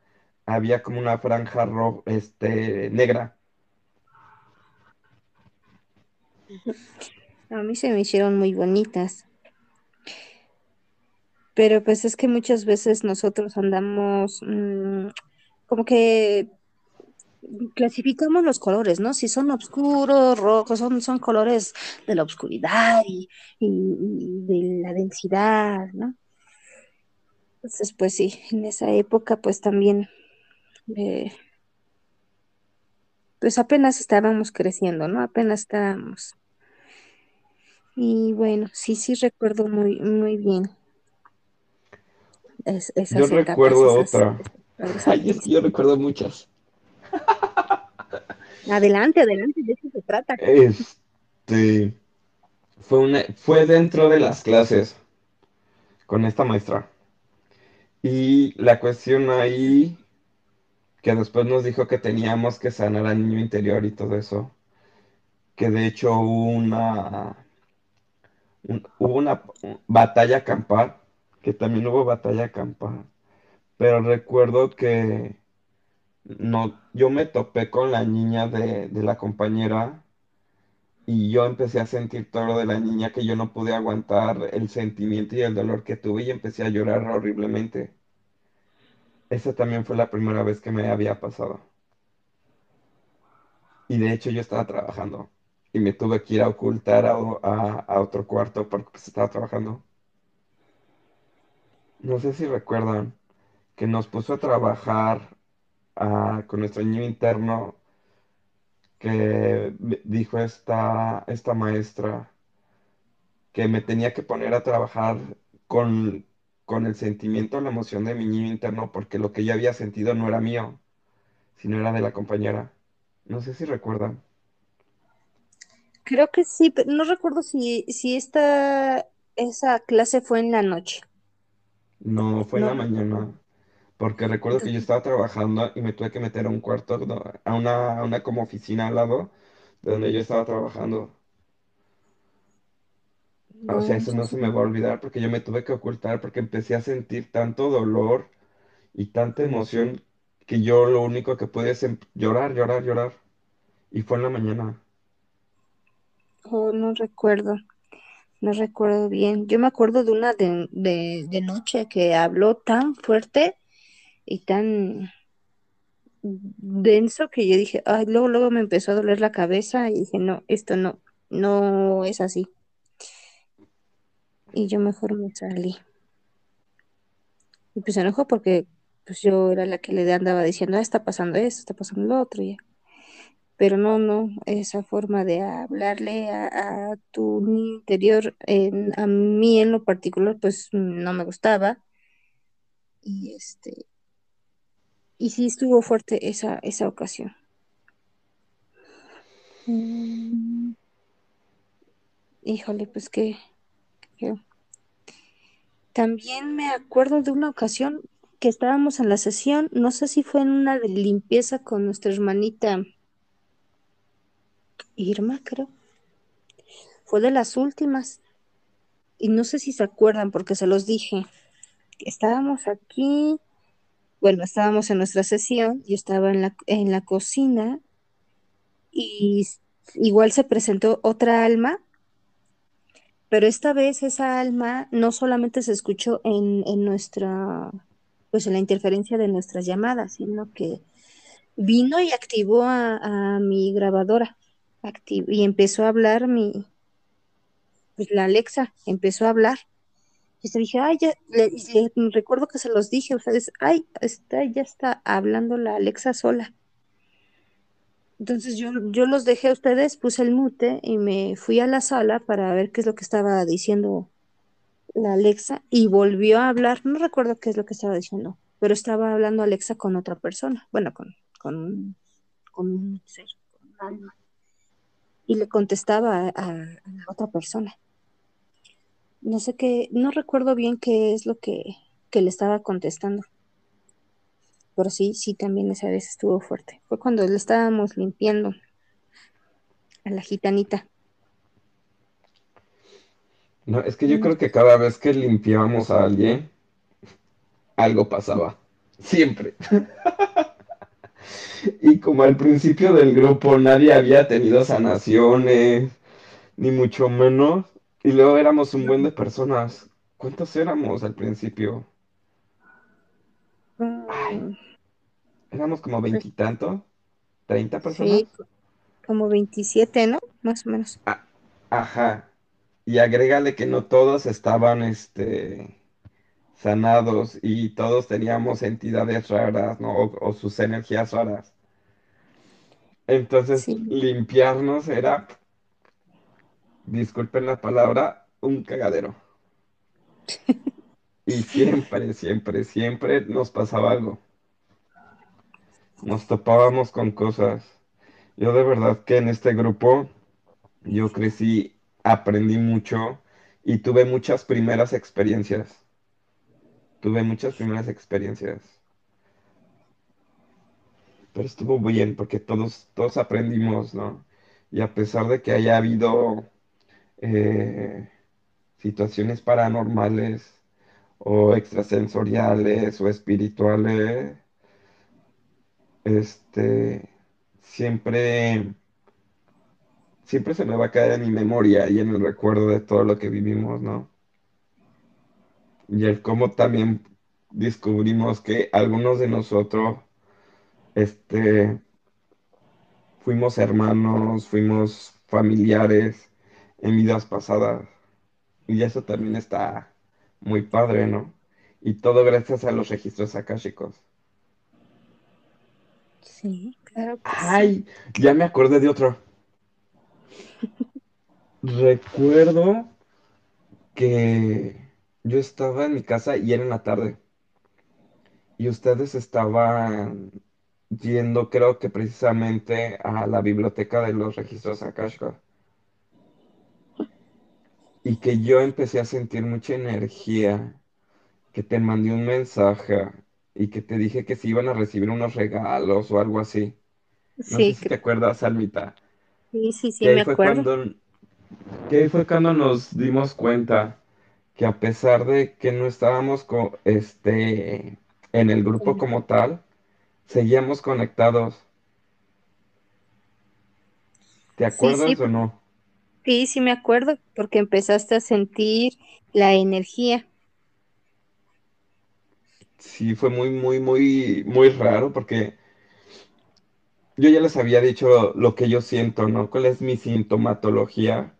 había como una franja ro- este, negra. A mí se me hicieron muy bonitas, pero pues es que muchas veces nosotros andamos mm, como que clasificamos los colores, ¿no? Si son oscuros, rojos, son, son colores de la oscuridad y, y- y de la densidad, ¿no? Entonces, pues sí, en esa época pues también, eh, pues apenas estábamos creciendo, ¿no? Apenas estábamos. Y bueno, sí, sí recuerdo muy, muy bien es- Yo recuerdo esas, otra. esas Ay, felices. yo recuerdo muchas. Adelante, adelante, de eso se trata. Este, fue una, fue dentro de las clases con esta maestra. Y la cuestión ahí, que después nos dijo que teníamos que sanar al niño interior y todo eso, que de hecho hubo una, un- hubo una batalla campal, que también hubo batalla campal, pero recuerdo que no, yo me topé con la niña de, de la compañera y yo empecé a sentir todo lo de la niña que yo no pude aguantar el sentimiento y el dolor que tuve y empecé a llorar horriblemente. Esa también fue la primera vez que me había pasado. Y de hecho yo estaba trabajando. y me tuve que ir a ocultar a, a- a otro cuarto porque pues estaba trabajando. No sé si recuerdan que nos puso a trabajar ah, con nuestro niño interno que dijo esta, esta maestra que me tenía que poner a trabajar con, con el sentimiento, la emoción de mi niño interno porque lo que yo había sentido no era mío, sino era de la compañera. No sé si recuerdan. Creo que sí, pero no recuerdo si, si esta, esa clase fue en la noche. No, fue en No la mañana. Porque recuerdo que yo Entonces, estaba trabajando y me tuve que meter a un cuarto, a una, a una como oficina al lado de donde yo estaba trabajando. O sea, no, eso no se me va a olvidar porque yo me tuve que ocultar porque empecé a sentir tanto dolor y tanta emoción que yo lo único que pude es em- llorar, llorar, llorar. Y fue en la mañana. oh, no recuerdo, no recuerdo bien. Yo me acuerdo de una de, de, noche que habló tan fuerte y tan denso que yo dije, ay, luego, luego me empezó a doler la cabeza y dije, no, esto no, no es así. Y yo mejor me salí. Y pues se enojó porque pues yo era la que le andaba diciendo, ah, está pasando esto, está pasando lo otro, ya. Pero no, no, esa forma de hablarle a, a tu niño interior, a mí en lo particular, pues no me gustaba. Y este, y sí estuvo fuerte esa, esa ocasión. Mm, híjole, pues que también me acuerdo de una ocasión que estábamos en la sesión, no sé si fue en una de limpieza con nuestra hermanita Irma, creo. Fue de las últimas. Y no sé si se acuerdan porque se los dije. Estábamos aquí, bueno, estábamos en nuestra sesión, yo estaba en la, en la cocina y igual se presentó otra alma, pero esta vez esa alma no solamente se escuchó en, en nuestra, pues en la interferencia de nuestras llamadas, sino que vino y activó a mi grabadora y empezó a hablar mi, pues la Alexa empezó a hablar. Y se dije, ay, ya, le, le- recuerdo que se los dije ustedes, ay, está, ya está hablando la Alexa sola. Entonces yo, yo los dejé a ustedes, puse el mute y me fui a la sala para ver qué es lo que estaba diciendo la Alexa y volvió a hablar, no recuerdo qué es lo que estaba diciendo, pero estaba hablando Alexa con otra persona, bueno, con, con, con un ser, con un alma, y le contestaba a, a la otra persona. No sé qué, no recuerdo bien qué es lo que, que le estaba contestando, pero sí, sí, también esa vez estuvo fuerte. Fue cuando le estábamos limpiando a la gitanita. No, es que yo No, creo que cada vez que limpiábamos a alguien, algo pasaba. Siempre. Y como al principio del grupo nadie había tenido sanaciones, ni mucho menos, y luego éramos un buen de personas. ¿Cuántos éramos al principio? Ay, mm, éramos como pues veintitantos, treinta personas. sí, co- como 27, ¿no? Más o menos. Ah, ajá. Y agrégale que no todos estaban, este, sanados y todos teníamos entidades raras, ¿no? O, o sus energías raras. Entonces, Sí, limpiarnos era, disculpen la palabra, un cagadero. Y siempre, siempre, siempre nos pasaba algo. Nos topábamos con cosas. Yo de verdad que en este grupo yo crecí, aprendí mucho y tuve muchas primeras experiencias. Tuve muchas primeras experiencias. Pero estuvo bien porque todos, todos aprendimos, ¿no? Y a pesar de que haya habido eh, situaciones paranormales o extrasensoriales o espirituales, este, siempre, siempre se me va a caer en mi memoria y en el recuerdo de todo lo que vivimos, ¿no? Y el cómo también descubrimos que algunos de nosotros, este, fuimos hermanos, fuimos familiares en vidas pasadas. Y eso también está muy padre, ¿no? Y todo gracias a los registros akáshicos. Sí, claro que sí. Ay, ya me acordé de otro. Recuerdo que yo estaba en mi casa y era en la tarde. Y ustedes estaban yendo, creo que precisamente a la biblioteca de los registros akáshicos. Y que yo empecé a sentir mucha energía, que te mandé un mensaje y que te dije que se iban a recibir unos regalos o algo así. No sé Sí, si te cre- acuerdas, Almita. sí, sí, Que sí, ahí me fue acuerdo. cuando, que ahí fue cuando nos dimos cuenta que a pesar de que no estábamos co- este, en el grupo como tal, seguíamos conectados. ¿Te Sí, sí, acuerdas o no? sí, sí me acuerdo, porque empezaste a sentir la energía. Sí, fue muy, muy, muy, muy raro porque yo ya les había dicho lo que yo siento, ¿no? ¿Cuál es mi sintomatología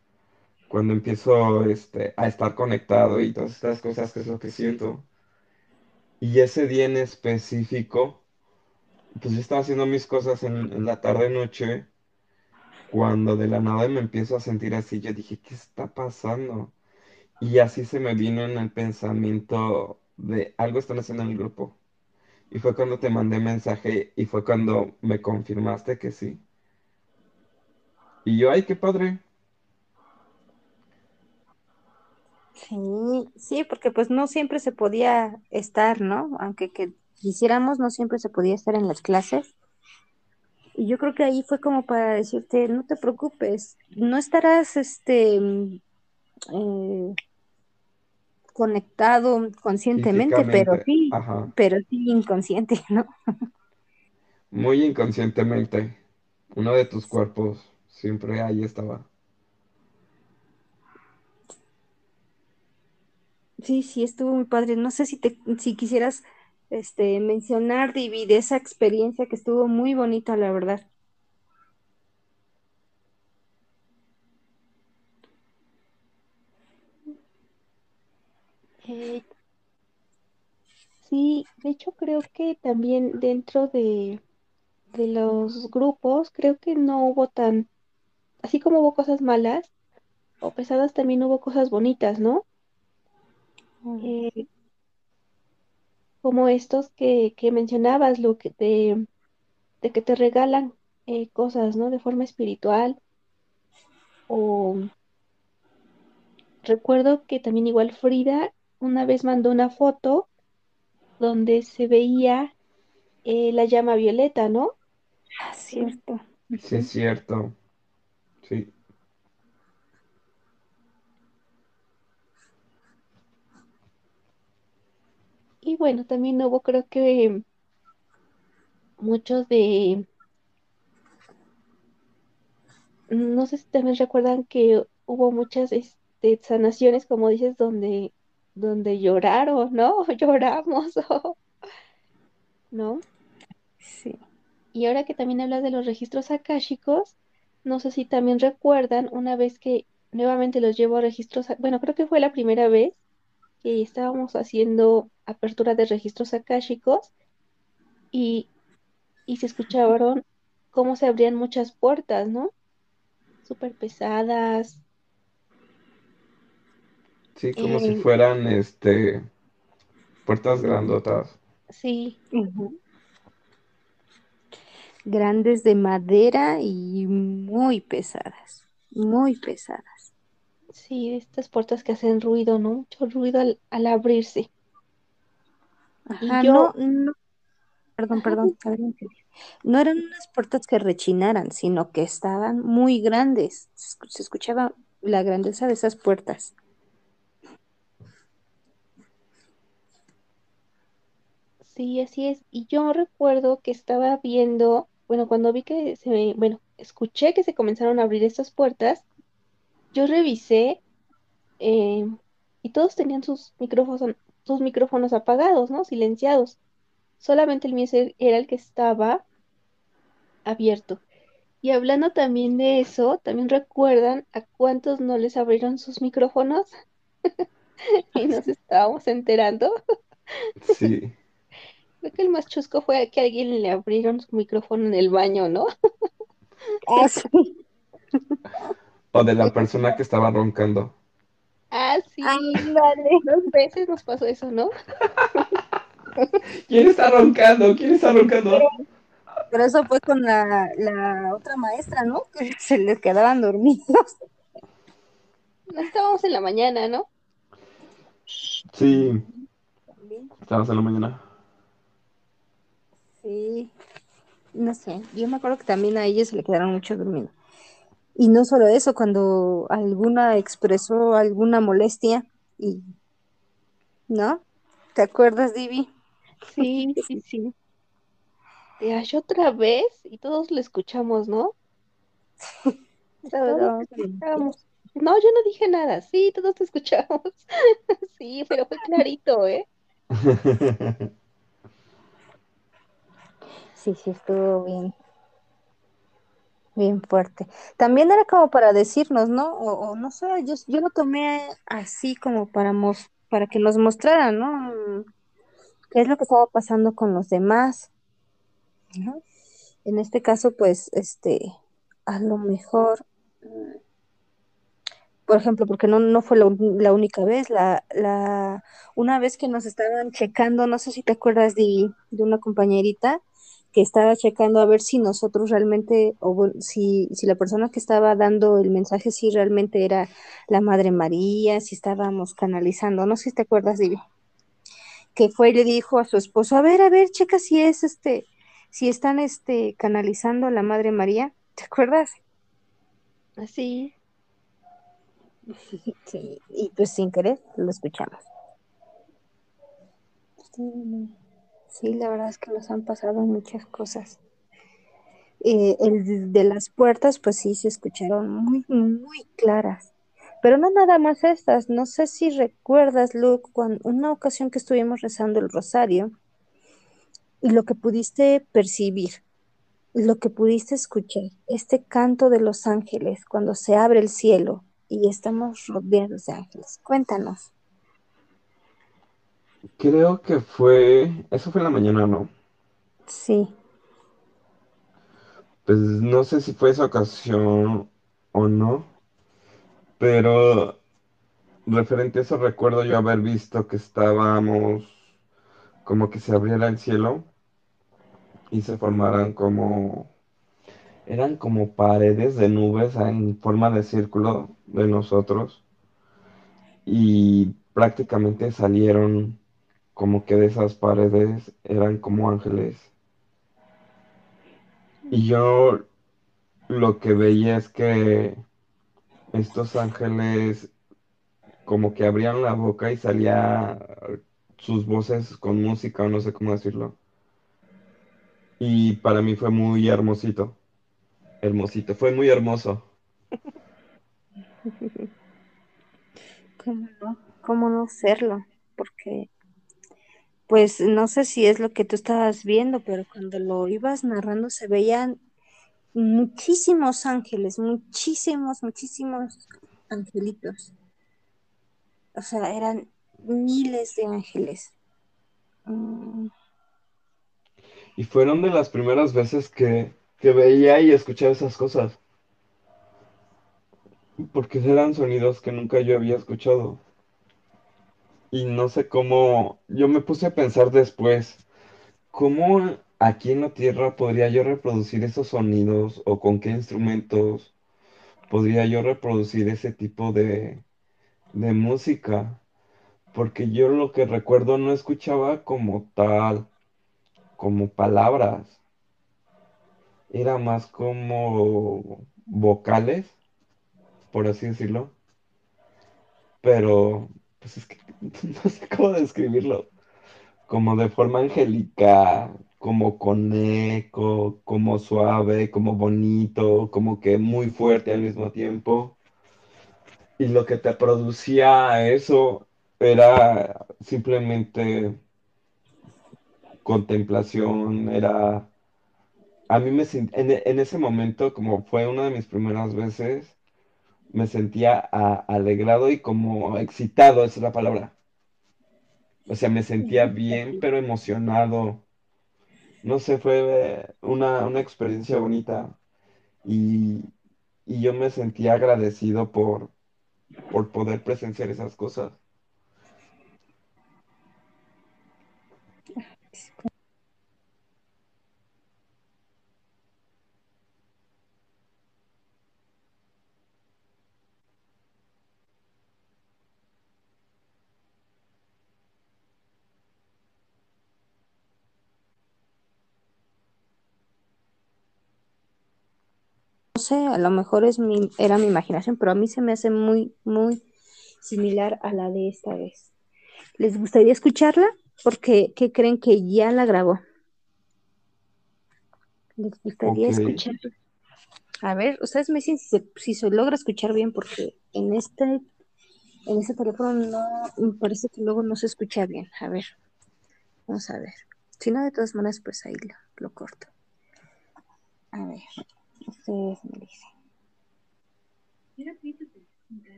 cuando empiezo este, a estar conectado y todas estas cosas que es lo que siento? Y ese día en específico, pues yo estaba haciendo mis cosas en, en la tarde-noche, cuando de la nada me empiezo a sentir así, yo dije, ¿qué está pasando? Y así se me vino en el pensamiento de algo están haciendo en el grupo. Y fue cuando te mandé mensaje y fue cuando me confirmaste que sí. Y yo, ay, qué padre. Sí, sí, porque pues no siempre se podía estar, ¿no? Aunque que quisiéramos, no siempre se podía estar en las clases. Y yo creo que ahí fue como para decirte, no te preocupes, no estarás este mm, eh, conectado conscientemente, pero sí, ajá, pero sí inconsciente, ¿no? muy inconscientemente, uno de tus cuerpos siempre ahí estaba. Sí, sí, estuvo muy padre. No sé si te, si quisieras este mencionar, Divi, de esa experiencia que estuvo muy bonita, la verdad. Eh, sí, de hecho creo que también dentro de, de los grupos, creo que no hubo tan, así como hubo cosas malas o pesadas, también hubo cosas bonitas, ¿no? Eh, como estos que, que mencionabas, lo que te, de que te regalan eh, cosas, ¿no? De forma espiritual. O recuerdo que también igual Frida una vez mandó una foto donde se veía eh, la llama violeta, ¿no? Ah, cierto. Sí, es cierto. Sí, Y bueno, también hubo creo que muchos de, no sé si también recuerdan que hubo muchas este, sanaciones, como dices, donde, donde lloraron, ¿no? Lloramos, ¿no? Sí. Y ahora que también hablas de los registros akáshicos, no sé si también recuerdan una vez que nuevamente los llevo a registros, bueno, creo que fue la primera vez que estábamos haciendo apertura de registros akáshicos y, y se escucharon cómo se abrían muchas puertas, ¿no? Súper pesadas. sí, como si eh, fueran, este, puertas grandotas. sí. Grandes de madera y muy pesadas, muy pesadas. Sí, estas puertas que hacen ruido, ¿no? Mucho ruido al, al abrirse. Ajá, no, yo, no, perdón, perdón. No eran unas puertas que rechinaran, sino que estaban muy grandes. Se escu- se escuchaba la grandeza de esas puertas. Sí, así es. Y yo recuerdo que estaba viendo, bueno, cuando vi que se me, bueno, escuché que se comenzaron a abrir estas puertas, yo revisé eh, y todos tenían sus micrófonos, sus micrófonos apagados, ¿no? Silenciados. Solamente el mío era el que estaba abierto. Y hablando también de eso, ¿también recuerdan a cuántos no les abrieron sus micrófonos? Y nos estábamos enterando. Sí. Creo que el más chusco fue que a alguien le abrieron su micrófono en el baño, ¿no? Ah, sí. O de la persona que estaba roncando. Ah, sí. Ándale. Dos veces nos pasó eso, ¿no? ¿Quién está roncando? ¿Quién está roncando? Pero eso fue con la, la otra maestra, ¿no? Que se les quedaban dormidos. No estábamos en la mañana, ¿no? Sí, estabas en la mañana. Sí, no sé, yo me acuerdo que también a ellos se le quedaron mucho durmiendo. Y no solo eso, cuando alguna expresó alguna molestia y, ¿no? ¿Te acuerdas, Divi? Sí, sí, sí. Te hallo otra vez y todos lo escuchamos, ¿no? Todos lo escuchamos. No, yo no dije nada. Sí, todos te escuchamos. Sí, pero fue clarito, ¿eh? Sí, sí, estuvo bien, bien fuerte. También era como para decirnos, ¿no? O, no sé, yo, yo lo tomé así como para, mos- para que nos mostraran, ¿no? Mm, ¿Qué es lo que estaba pasando con los demás? En este caso, pues, este, a lo mejor, mm, por ejemplo, porque no, no fue la, la única vez, la, la, una vez que nos estaban checando, no sé si te acuerdas de, de una compañerita que estaba checando a ver si nosotros realmente, o si, si la persona que estaba dando el mensaje, si realmente era la Madre María, si estábamos canalizando, no sé si te acuerdas, Divi, que fue y le dijo a su esposo, a ver, a ver, checa si es este, si están este canalizando a la Madre María, ¿te acuerdas? Así. Sí, y pues sin querer lo escuchamos. Sí, sí, la verdad es que nos han pasado muchas cosas. Eh, el de las puertas, pues sí, se escucharon muy, muy claras. Pero no nada más estas. No sé si recuerdas, Luke, cuando una ocasión que estuvimos rezando el rosario y lo que pudiste percibir, lo que pudiste escuchar, este canto de los ángeles cuando se abre el cielo y estamos rodeados de ángeles. Cuéntanos. Creo que fue, eso fue en la mañana, ¿no? Sí, Pues no sé si fue esa ocasión o no, pero referente a eso recuerdo yo haber visto que estábamos como que se abriera el cielo y se formaran como, eran como paredes de nubes en forma de círculo de nosotros y prácticamente salieron como que de esas paredes eran como ángeles. Y yo lo que veía es que estos ángeles como que abrían la boca y salía sus voces con música, no sé cómo decirlo. Y para mí fue muy hermosito, hermosito, fue muy hermoso. ¿cómo no? ¿Cómo no serlo? Porque, pues, no sé si es lo que tú estabas viendo, pero cuando lo ibas narrando se veían muchísimos ángeles, muchísimos, muchísimos angelitos. O sea, eran miles de ángeles. Mm, Y fueron de las primeras veces que, que veía y escuchaba esas cosas, porque eran sonidos que nunca yo había escuchado. Y no sé cómo, yo me puse a pensar después, ¿cómo aquí en la Tierra podría yo reproducir esos sonidos o con qué instrumentos podría yo reproducir ese tipo de, de música? Porque yo lo que recuerdo no escuchaba como tal, como palabras, era más como vocales, por así decirlo, pero pues es que no sé cómo describirlo. como de forma angélica, como con eco, como suave, como bonito, como que muy fuerte al mismo tiempo. Y lo que te producía eso era simplemente contemplación, era a mí me en, en ese momento, como fue una de mis primeras veces, me sentía a- alegrado y como excitado, esa es la palabra. O sea, me sentía bien, pero emocionado. No sé, fue una, una experiencia bonita y, y yo me sentía agradecido por, por poder presenciar esas cosas. Sé, a lo mejor es mi, era mi imaginación, pero a mí se me hace muy, muy similar a la de esta vez. ¿Les gustaría escucharla? Porque, ¿qué creen que ya la grabó? ¿Les gustaría Ok, escucharla? A ver, ustedes me dicen si se, si se logra escuchar bien, porque en este, en este teléfono no, me parece que luego no se escucha bien. A ver, vamos a ver. Si no, de todas maneras, pues ahí lo, lo corto. A ver, ustedes me dicen.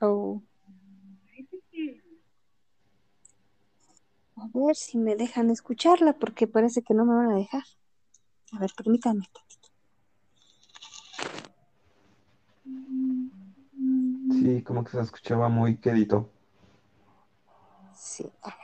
Oh, a ver si me dejan escucharla, porque parece que no me van a dejar. A ver, permítanme. sí, como que se escuchaba muy quedito. Sí, a ver.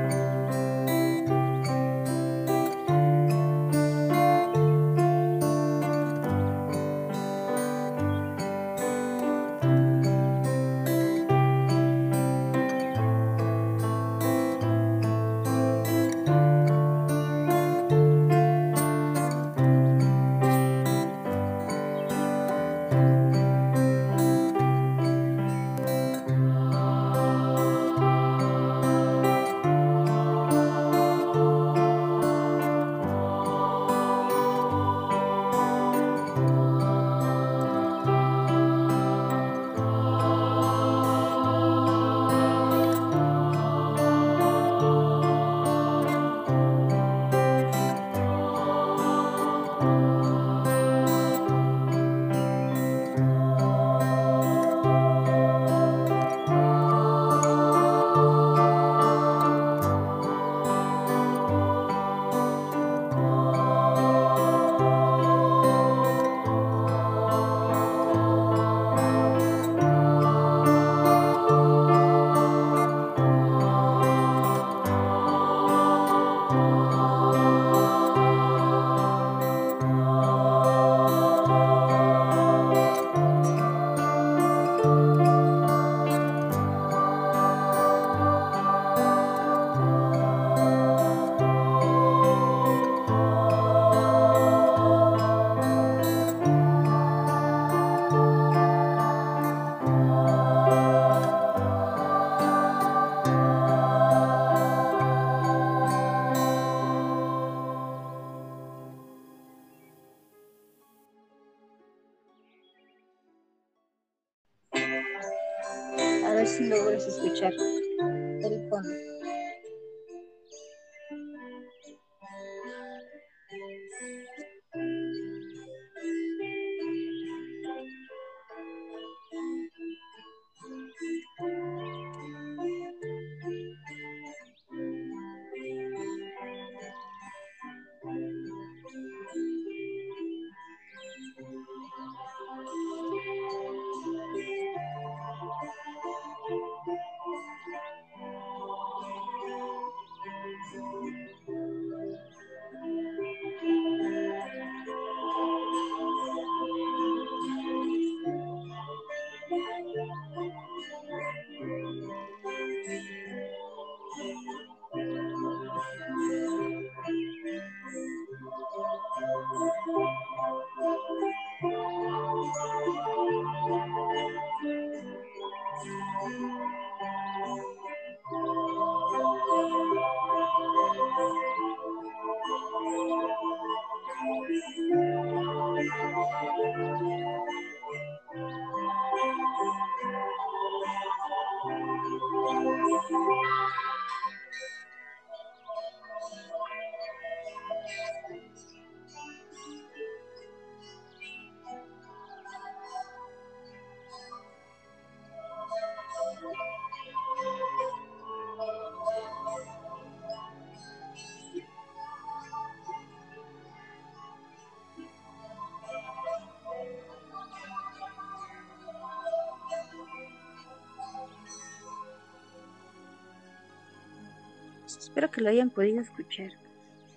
Espero que lo hayan podido escuchar.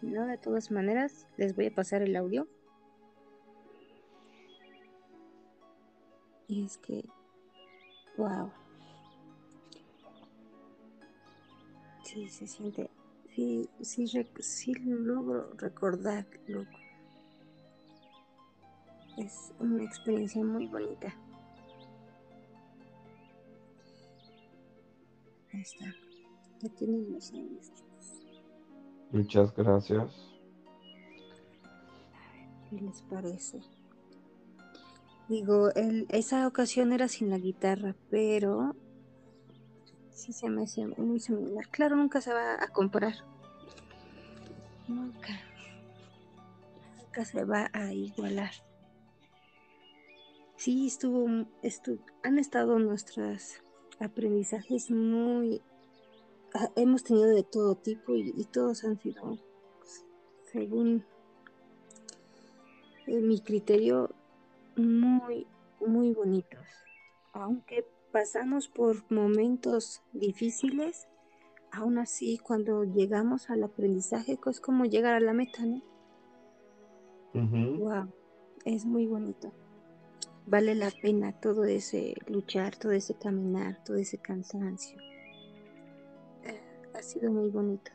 Si no, de todas maneras, les voy a pasar el audio. Y es que, wow. Sí, se siente, sí, sí, sí logro recordar, loco. Es una experiencia muy bonita. Ahí está. Tienen los audios, Muchas gracias. ¿Qué les parece? Digo, el, esa ocasión era sin la guitarra, pero sí se me hace muy similar. Claro, nunca se va a comparar. Nunca. Nunca se va a igualar. Sí, estuvo, estuvo han estado nuestros aprendizajes muy hemos tenido de todo tipo y, todos han sido, según eh, mi criterio, muy, muy bonitos. Aunque pasamos por momentos difíciles, aún así cuando llegamos al aprendizaje es como llegar a la meta, ¿no? Wow, es muy bonito. Vale la pena todo ese luchar, todo ese caminar, todo ese cansancio ha sido muy bonito.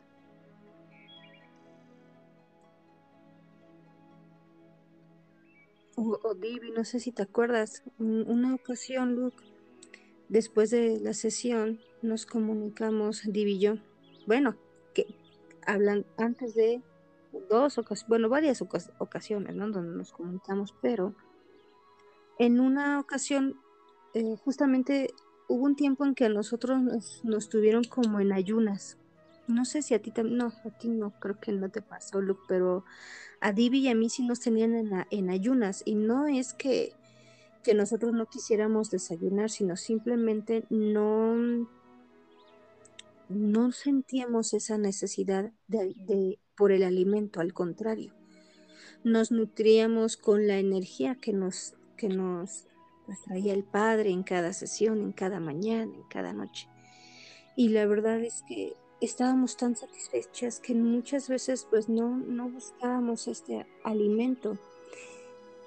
O, Divi, no sé si te acuerdas, una ocasión, Luke, después de la sesión, nos comunicamos, Divi y yo. Bueno, que hablan antes de dos ocasiones, bueno, varias ocasiones, ¿no? Donde nos comunicamos, pero en una ocasión, eh, justamente hubo un tiempo en que nosotros nos, tuvieron como en ayunas. No sé si a ti también, no, a ti no, creo que no te pasó, Luke, pero a Divi y a mí sí nos tenían en, en ayunas. Y no es que, que nosotros no quisiéramos desayunar, sino simplemente no, no sentíamos esa necesidad de, de, por el alimento, al contrario. Nos nutríamos con la energía que nos, que nos traía el Padre en cada sesión, en cada mañana, en cada noche. Y la verdad es que estábamos tan satisfechas que muchas veces pues no, no buscábamos este alimento.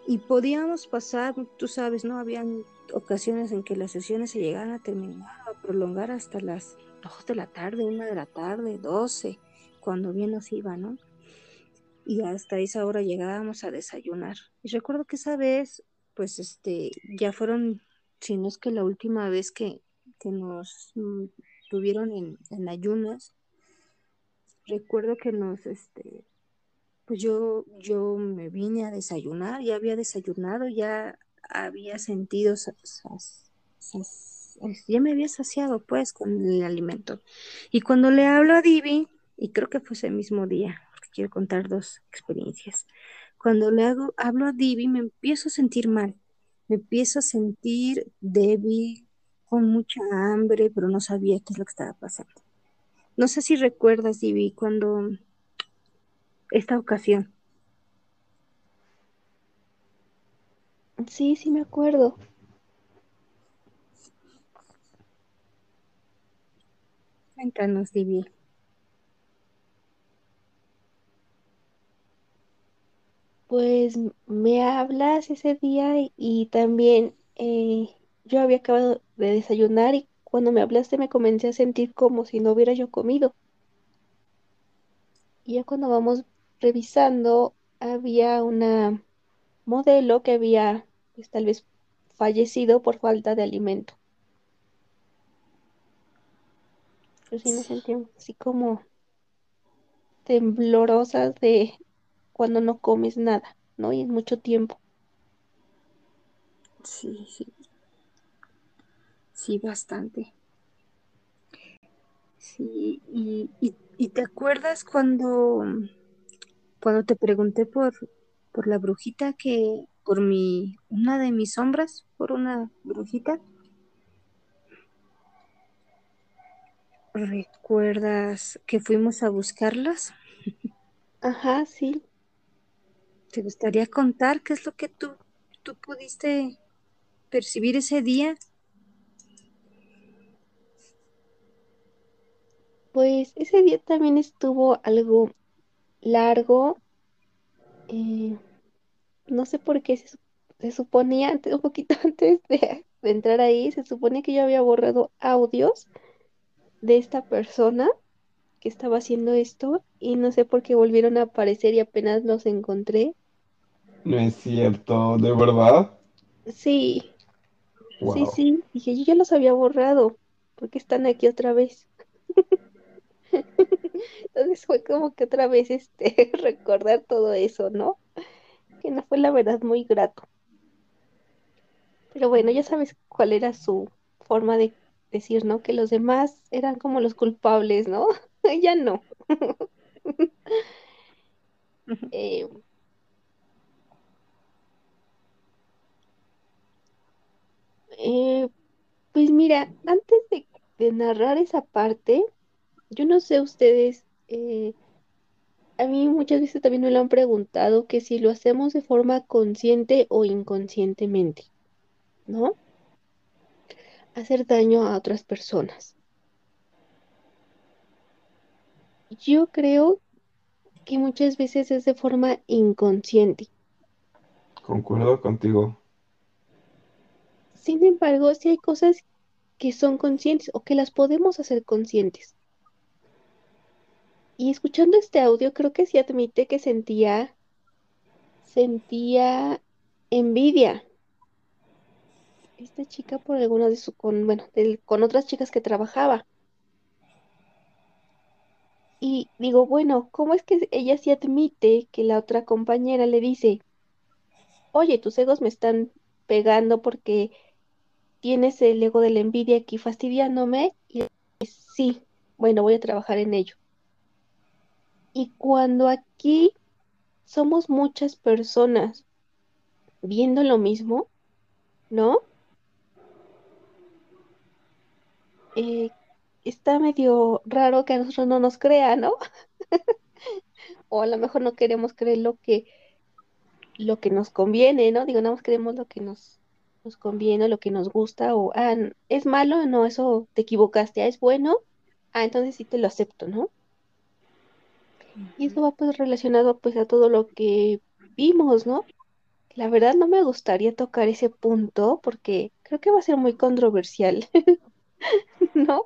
Y podíamos pasar, tú sabes, ¿no? Habían ocasiones en que las sesiones se llegaban a terminar, a prolongar hasta las 2 de la tarde, 1 de la tarde, 12, cuando bien nos iba, ¿no? Y hasta esa hora llegábamos a desayunar. Y recuerdo que esa vez pues este, ya fueron, si no es que la última vez que, que nos mm, tuvieron en, en, ayunas, recuerdo que nos, este, pues yo, yo me vine a desayunar, ya había desayunado, ya había sentido, ya me había saciado pues con el alimento. Y cuando le hablo a Divi, y creo que fue ese mismo día, quiero contar dos experiencias, cuando le hago, hablo a Divi, me empiezo a sentir mal. Me empiezo a sentir débil, con mucha hambre, pero no sabía qué es lo que estaba pasando. No sé si recuerdas, Divi, cuando esta ocasión. Sí, sí me acuerdo. Cuéntanos, Divi. Pues me hablas ese día y, también eh, yo había acabado de desayunar y cuando me hablaste me comencé a sentir como si no hubiera yo comido. Y ya cuando vamos revisando, había una modelo que había pues, tal vez fallecido por falta de alimento. Pero sí nos sentimos así como temblorosas de, cuando no comes nada, ¿no? Y es mucho tiempo. Sí, sí. Sí, bastante. Sí, y, y, te acuerdas cuando, cuando te pregunté por, por la brujita que, por mi, una de mis sombras, por una brujita? ¿Recuerdas que fuimos a buscarlas? Ajá, sí. ¿Te gustaría contar qué es lo que tú, tú pudiste percibir ese día? Pues ese día también estuvo algo largo. eh, no sé por qué se, su- se suponía, antes- un poquito antes de, de entrar ahí, se suponía que yo había borrado audios de esta persona que estaba haciendo esto y no sé por qué volvieron a aparecer y apenas los encontré. No es cierto, ¿de verdad? Sí, sí, Wow. sí, dije, yo ya los había borrado, porque están aquí otra vez? Entonces fue como que otra vez este recordar todo eso, ¿no? Que no fue la verdad muy grato. Pero bueno, ya sabes cuál era su forma de decir, ¿no? Que los demás eran como los culpables, ¿no? Ella no. Eh, eh, pues mira, antes de, narrar esa parte, yo no sé ustedes, eh, a mí muchas veces también me lo han preguntado que si lo hacemos de forma consciente o inconscientemente, ¿no? Hacer daño a otras personas. Yo creo que muchas veces es de forma inconsciente. Concuerdo contigo. Sin embargo, sí hay cosas que son conscientes o que las podemos hacer conscientes. Y escuchando este audio, creo que sí admite que sentía, sentía envidia. Esta chica por alguna de su, con, bueno, con otras chicas que trabajaba. Y digo, bueno, ¿cómo es que ella sí admite que la otra compañera le dice, oye, tus egos me están pegando porque tienes el ego de la envidia aquí fastidiándome? Y sí, bueno, voy a trabajar en ello. Y cuando aquí somos muchas personas viendo lo mismo, ¿no? Eh, está medio raro que a nosotros no nos crea, ¿no? O a lo mejor no queremos creer lo que, lo que nos conviene, ¿no? Digo, nada más queremos lo que nos, nos conviene, lo que nos gusta, o, ah, es malo, no, eso te equivocaste, ah, es bueno, ah, entonces sí te lo acepto, ¿no? Y eso va pues relacionado pues a todo lo que vimos, ¿no? La verdad no me gustaría tocar ese punto porque creo que va a ser muy controversial, ¿no?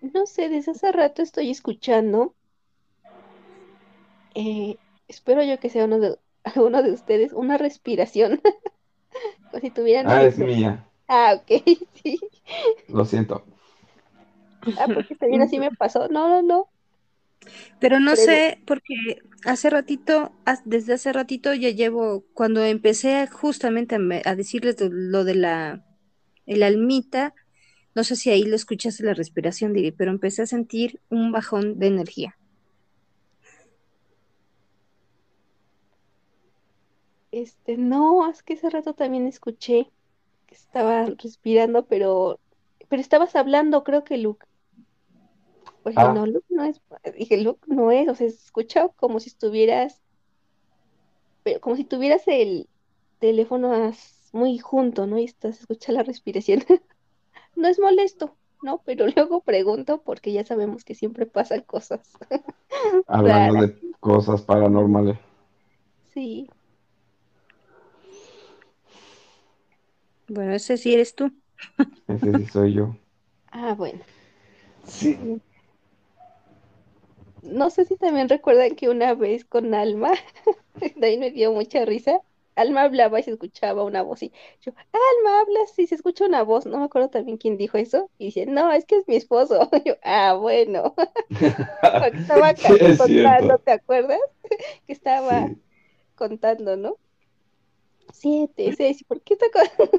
No sé, desde hace rato estoy escuchando, eh, espero yo que sea uno de, uno de ustedes, una respiración, como si tuvieran Ah, es mía. Ah, ok, sí. Lo siento. Ah, porque también así me pasó. No, no, no. Pero no sé, porque hace ratito, desde hace ratito ya llevo, cuando empecé justamente a, me- a decirles de- lo de la el almita, no sé si ahí lo escuchaste la respiración, Diri, pero empecé a sentir un bajón de energía. Este, no, es que hace rato también escuché que estaba respirando, pero, pero estabas hablando, creo que Luke. Ah, no, Luke no es, dije, Luke no es, o sea, se escucha como si estuvieras, pero como si tuvieras el teléfono muy junto, ¿no? Y estás, escucha la respiración. No es molesto, ¿no? Pero luego pregunto porque ya sabemos que siempre pasan cosas hablando raras. de cosas paranormales. Sí, Bueno, ese sí eres tú. Ese sí soy yo. ah, bueno. Sí. No sé si también recuerdan que una vez con Alma, de ahí me dio mucha risa. Alma hablaba y se escuchaba una voz y yo, Alma, hablas y se escucha una voz. No me acuerdo también quién dijo eso. Y dice, no, es que es mi esposo. Yo, ah, bueno. Estaba Sí, es contando, cierto. ¿te acuerdas? Que estaba Sí. contando, ¿no? Siete, seis, ¿por qué está con-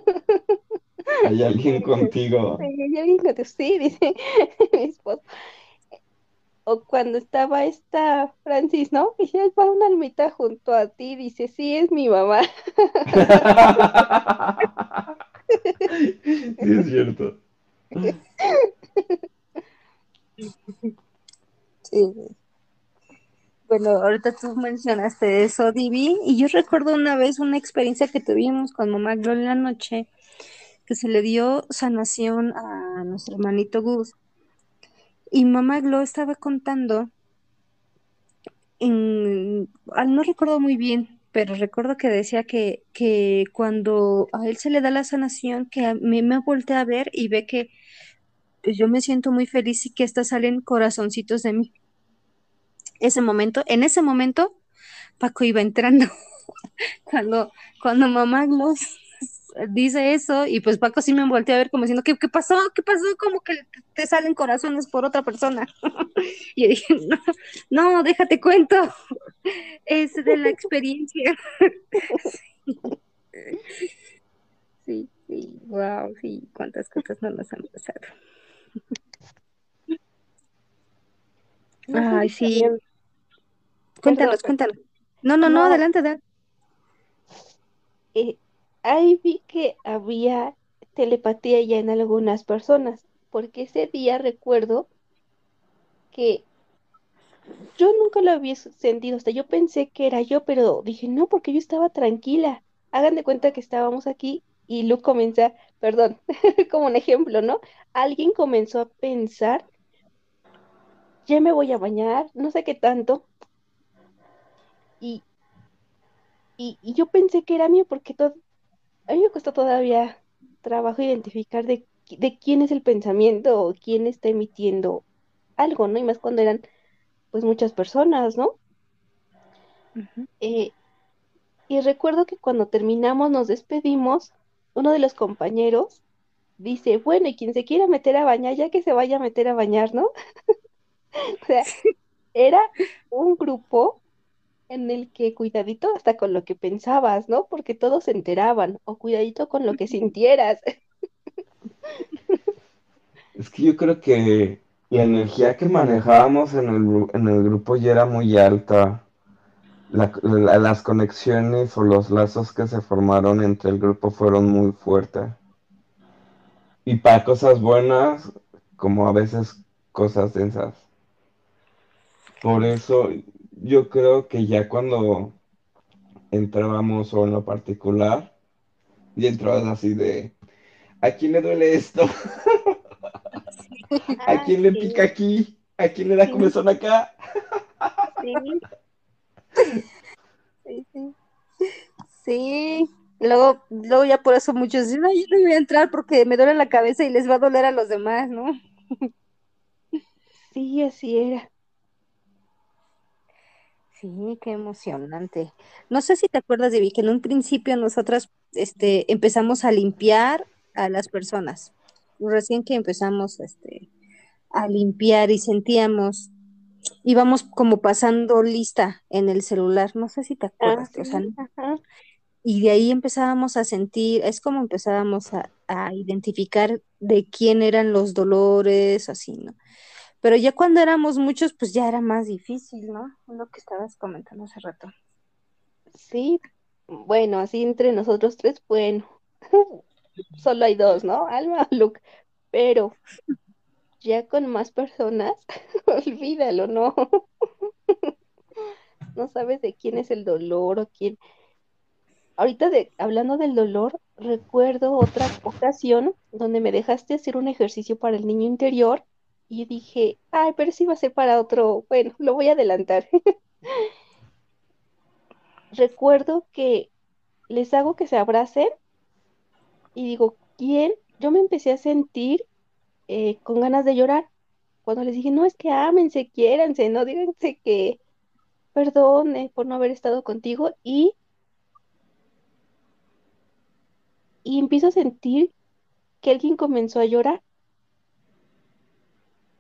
¿Hay alguien contigo? Ya alguien contestó, sí, dice mi esposo. O cuando estaba esta Francis, ¿no? Y ya va una almita junto a ti, dice, sí, es mi mamá. Sí, es cierto. Sí. Bueno, ahorita tú mencionaste eso, Divi, y yo recuerdo una vez una experiencia que tuvimos con mamá Gloria en la noche, que se le dio sanación a nuestro hermanito Gus. Y mamá Glo estaba contando, en, no recuerdo muy bien, pero recuerdo que decía que, que cuando a él se le da la sanación, que a mí me voltea a ver y ve que pues yo me siento muy feliz y que hasta salen corazoncitos de mí. Ese momento, en ese momento, Paco iba entrando. cuando, cuando mamá nos dice eso, y pues Paco sí me volteó a ver como diciendo, ¿qué, qué pasó? ¿Qué pasó? Como que te salen corazones por otra persona. y yo dije, no, no, déjate cuento. Es de la experiencia. sí, sí, wow, sí, cuántas cosas no nos han pasado. Ay, sí. Cuéntanos, cuéntanos. No, no, no, adelante, adelante. Eh, ahí vi que había telepatía ya en algunas personas, porque ese día recuerdo que yo nunca lo había sentido, hasta yo pensé que era yo, pero dije, no, porque yo estaba tranquila. Hagan de cuenta que estábamos aquí y Luke comienza, perdón, como un ejemplo, ¿no? Alguien comenzó a pensar, ya me voy a bañar, no sé qué tanto. Y, y, yo pensé que era mío porque todo, a mí me cuesta todavía trabajo identificar de, de quién es el pensamiento o quién está emitiendo algo, ¿no? Y más cuando eran pues muchas personas, ¿no? Eh, y recuerdo que cuando terminamos, nos despedimos, uno de los compañeros dice, bueno, y quien se quiera meter a bañar, ya que se vaya a meter a bañar, ¿no? o sea, era un grupo en el que cuidadito hasta con lo que pensabas, ¿no? Porque todos se enteraban, o cuidadito con lo que sintieras. es que yo creo que la energía que manejábamos en el, en el grupo ya era muy alta. las conexiones o los lazos que se formaron entre el grupo fueron muy fuertes. Y para cosas buenas, como a veces cosas densas. Por eso yo creo que ya cuando entrábamos o en lo particular, y entrabas así de, ¿a quién le duele esto? ¿A quién le pica aquí? ¿A quién le da comezón acá? Sí. Sí, sí. Sí. Luego, luego ya por eso muchos dicen, yo no voy a entrar porque me duele la cabeza y les va a doler a los demás, ¿no? Sí, así era. Sí, qué emocionante. No sé si te acuerdas, de que en un principio nosotras este, empezamos a limpiar a las personas. Recién que empezamos este, a limpiar y sentíamos, íbamos como pasando lista en el celular. No sé si te acuerdas, ah, y de ahí empezábamos a sentir, es como empezábamos a, a identificar de quién eran los dolores, así, ¿no? Pero ya cuando éramos muchos, pues ya era más difícil, ¿no? Lo que estabas comentando hace rato. Sí, bueno, así entre nosotros tres, bueno, solo hay dos, ¿no? Alma o Luke. Pero ya con más personas, olvídalo, ¿no? no sabes de quién es el dolor o quién. Ahorita de, hablando del dolor, recuerdo otra ocasión donde me dejaste hacer un ejercicio para el niño interior y dije, ay, pero sí va a ser para otro, bueno, lo voy a adelantar. Recuerdo que les hago que se abracen y digo, ¿quién? Yo me empecé a sentir eh, con ganas de llorar. Cuando les dije, no, es que ámense, quiéranse, no díganse que perdone por no haber estado contigo y y empiezo a sentir que alguien comenzó a llorar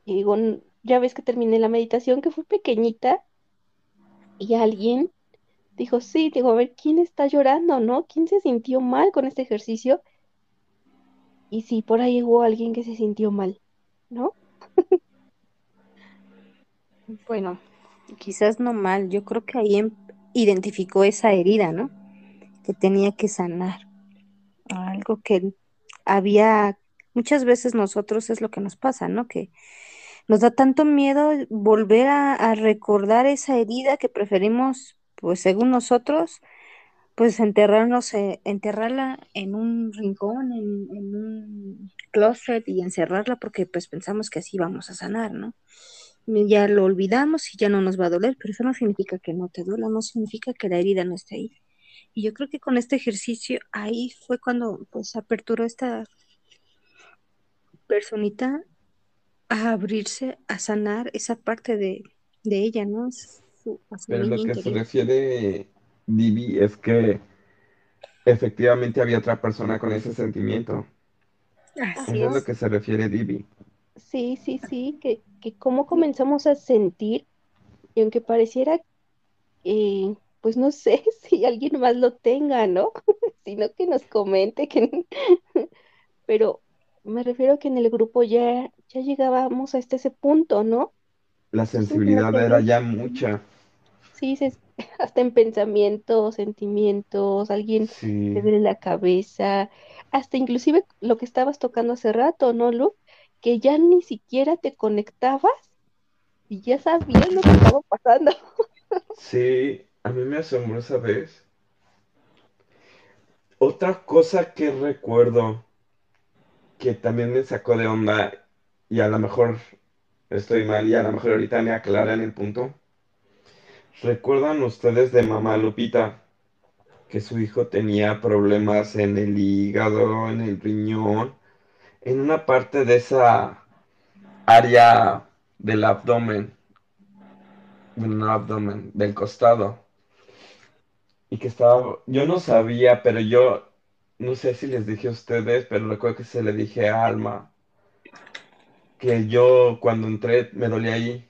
y digo, ya ves que terminé la meditación, que fue pequeñita, y alguien dijo, sí, digo, a ver, ¿quién está llorando, no? ¿Quién se sintió mal con este ejercicio? Y sí, por ahí hubo alguien que se sintió mal, ¿no? bueno, quizás no mal, yo creo que ahí em, identificó esa herida, ¿no? Que tenía que sanar. Algo que había, muchas veces nosotros es lo que nos pasa, ¿no? Que nos da tanto miedo volver a, recordar esa herida que preferimos, pues según nosotros, pues enterrarnos, eh, enterrarla en un rincón, en, en un closet y encerrarla porque pues pensamos que así vamos a sanar, ¿no? Ya lo olvidamos y ya no nos va a doler, pero eso no significa que no te duela, no significa que la herida no esté ahí. Y yo creo que con este ejercicio ahí fue cuando pues aperturó esta personita a abrirse, a sanar esa parte de, de ella, ¿no? Su, a su Pero lo que se refiere Divi es que efectivamente había otra persona con ese sentimiento. Así Eso es lo que se refiere Divi. sí, sí, sí, que, que cómo comenzamos a sentir, y aunque pareciera, eh, pues no sé si alguien más lo tenga, ¿no? Sino que nos comente, que, pero me refiero que en el grupo ya, ya llegábamos hasta ese punto, ¿no? La sensibilidad te era ya mucha. Sí, se- hasta en pensamientos, sentimientos, alguien te Sí, duele la cabeza, hasta inclusive lo que estabas tocando hace rato, ¿no, Lu? Que ya ni siquiera te conectabas y ya sabías lo que estaba pasando. sí, a mí me asombró esa vez. Otra cosa que recuerdo que también me sacó de onda, y a lo mejor estoy mal, y a lo mejor ahorita me aclaran el punto. ¿Recuerdan ustedes de mamá Lupita que su hijo tenía problemas en el hígado, en el riñón, en una parte de esa área del abdomen, no abdomen, del costado? Y que estaba, yo no sabía, pero yo no sé si les dije a ustedes, pero recuerdo que se le dije a Alma que yo cuando entré me dolía ahí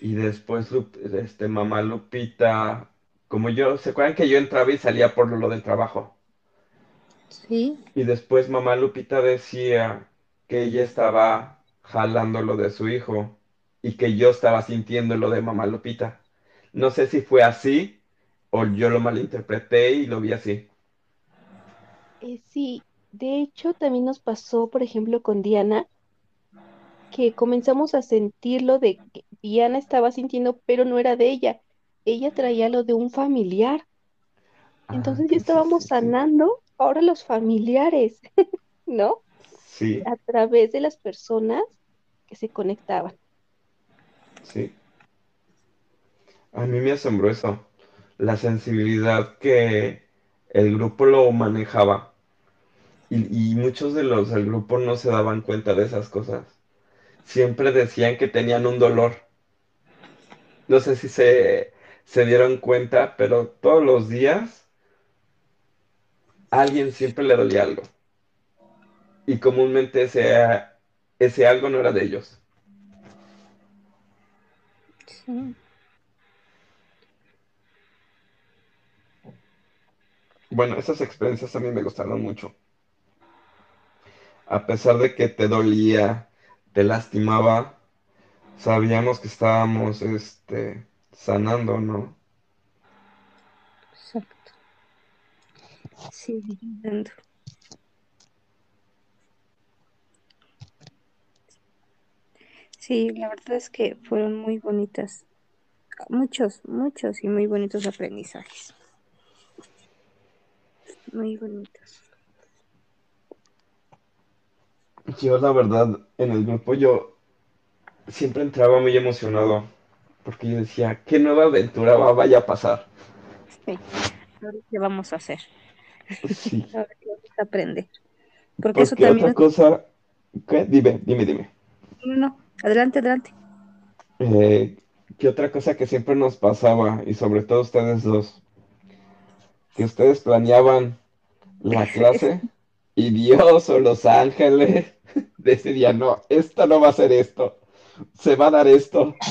y después este mamá Lupita, como yo, ¿se acuerdan que yo entraba y salía por lo del trabajo? Sí, Y después mamá Lupita decía que ella estaba jalando lo de su hijo y que yo estaba sintiendo lo de mamá Lupita. No sé si fue así o yo lo malinterpreté y lo vi así. Eh, sí, de hecho también nos pasó, por ejemplo, con Diana, que comenzamos a sentirlo de que Diana estaba sintiendo, pero no era de ella. Ella traía lo de un familiar. Ah, Entonces ya estábamos sí, sí. sanando ahora los familiares, ¿no? Sí, A través de las personas que se conectaban. sí. A mí me asombró eso. La sensibilidad que el grupo lo manejaba. Y, y muchos de los del grupo no se daban cuenta de esas cosas. Siempre decían que tenían un dolor. No sé si se, se dieron cuenta, pero todos los días a alguien siempre le dolía algo. Y comúnmente ese, ese algo no era de ellos. sí, Bueno, esas experiencias a mí me gustaron mucho. A pesar de que te dolía, te lastimaba, sabíamos que estábamos, este, sanando, ¿no? exacto. Sí, entiendo. Sí, la verdad es que fueron muy bonitas, muchos, muchos y muy bonitos aprendizajes, muy bonitos. Yo, la verdad, en el grupo yo siempre entraba muy emocionado, porque yo decía, ¿qué nueva aventura va, vaya a pasar? Sí, ahora qué vamos a hacer, Sí, ahora qué vamos a aprender, porque eso también otra cosa, ¿qué? Dime, dime, dime. No, no, adelante, adelante. Eh, ¿qué otra cosa que siempre nos pasaba, y sobre todo ustedes dos, que ustedes planeaban la clase y Dios o los ángeles decidían, no, esto no va a ser esto, se va a dar esto.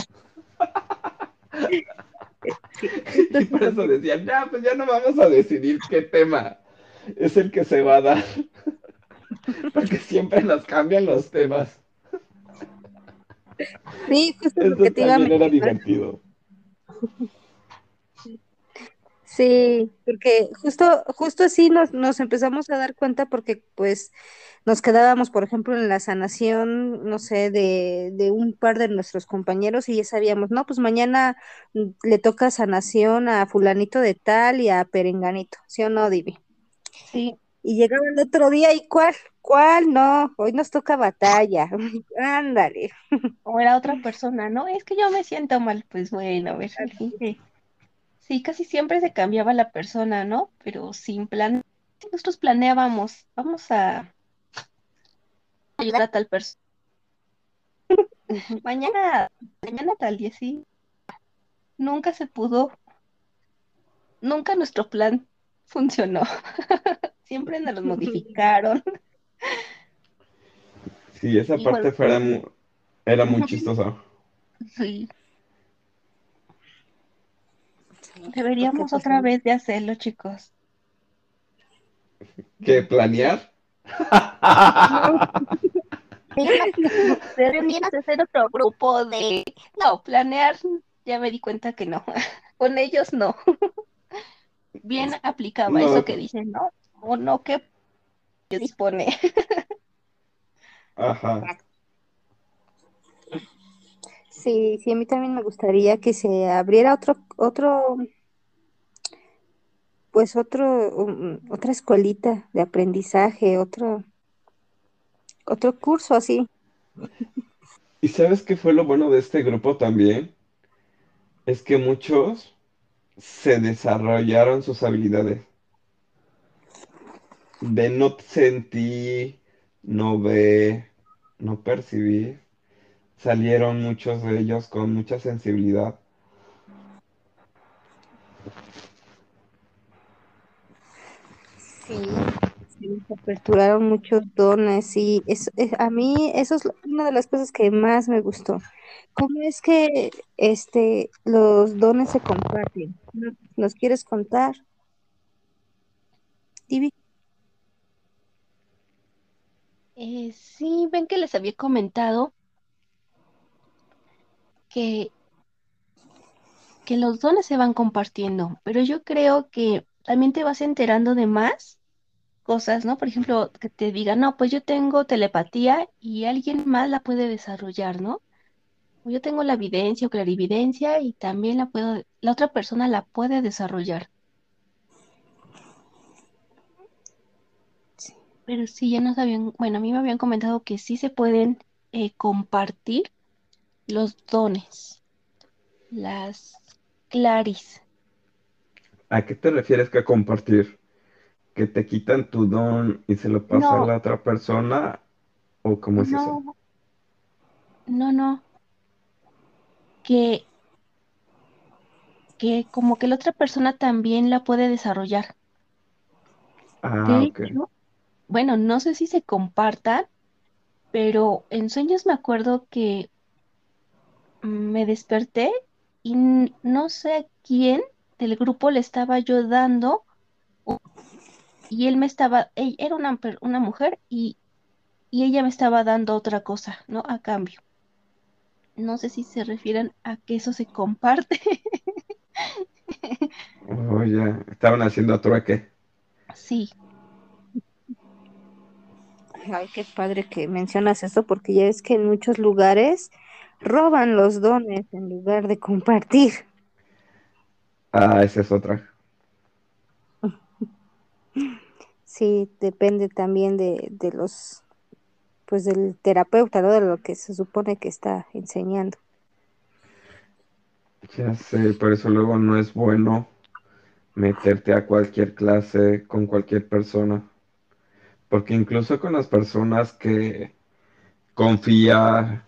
Y por eso decían, ya, pues ya no vamos a decidir qué tema es el que se va a dar, porque siempre nos cambian los temas. Sí, justo Eso también era divertido. Sí, porque justo, justo así nos, nos empezamos a dar cuenta porque pues nos quedábamos, por ejemplo, en la sanación, no sé, de, de un par de nuestros compañeros y ya sabíamos, no, pues mañana le toca sanación a fulanito de tal y a perenganito, ¿sí o no, Divi? Sí, Y llegaba el otro día y ¿cuál? ¿Cuál? No, hoy nos toca batalla. Ándale. o era otra persona, ¿no? Es que yo me siento mal, pues bueno, a ver, que- Sí, casi siempre se cambiaba la persona, ¿no? Pero sin plan, nosotros planeábamos, vamos a ayudar a tal persona. Mañana, mañana tal día, sí. Nunca se pudo, nunca nuestro plan funcionó. Siempre nos lo modificaron. Sí, esa parte fuera mu- era muy chistosa. Sí, Porque, deberíamos pues, otra vez de hacerlo, chicos. ¿Qué? ¿Planear? Deberíamos hacer otro grupo de... No, planear, ya me di cuenta que no. Con ellos no. Bien aplicaba No. eso que dicen, ¿no? O no que dispone. Ajá. Sí, sí, a mí también me gustaría que se abriera otro, otro, pues otro, otra escuelita de aprendizaje, otro, otro curso así. ¿Y sabes qué fue lo bueno de este grupo también? Es que muchos se desarrollaron sus habilidades. De no sentir, no ver, no percibir. Salieron muchos de ellos con mucha sensibilidad. Sí, sí, se aperturaron muchos dones y es, es- a mí eso es una de las cosas que más me gustó. ¿Cómo es que este los dones se comparten? ¿No- ¿Nos quieres contar, Tibi? Eh, sí, ven que les había comentado que, que los dones se van compartiendo, pero yo creo que también te vas enterando de más cosas, ¿no? Por ejemplo, que te digan, no, pues yo tengo telepatía y alguien más la puede desarrollar, ¿no? O yo tengo la evidencia o clarividencia y también la puedo, la otra persona la puede desarrollar. Pero sí, ya nos habían, bueno, a mí me habían comentado que sí se pueden eh, compartir los dones, las claris. ¿A qué te refieres que compartir? ¿Que te quitan tu don y se lo pasa a No, la otra persona? ¿O cómo es eso? no, no, no, que, que como que la otra persona también la puede desarrollar. Ah, De ok. hecho, bueno, no sé si se compartan, pero en sueños me acuerdo que me desperté y no sé a quién del grupo le estaba yo dando y él me estaba, ella era una, una mujer y, y ella me estaba dando otra cosa, ¿no? A cambio. No sé si se refieren a que eso se comparte. Oh, ya. Estaban haciendo trueque. Sí, Ay, qué padre que mencionas esto, porque ya es que en muchos lugares roban los dones en lugar de compartir. Ah, esa es otra. Sí, depende también de, de los, pues del terapeuta, ¿no? De lo que se supone que está enseñando. Ya sé, por eso luego no es bueno meterte a cualquier clase con cualquier persona. Porque incluso con las personas que confía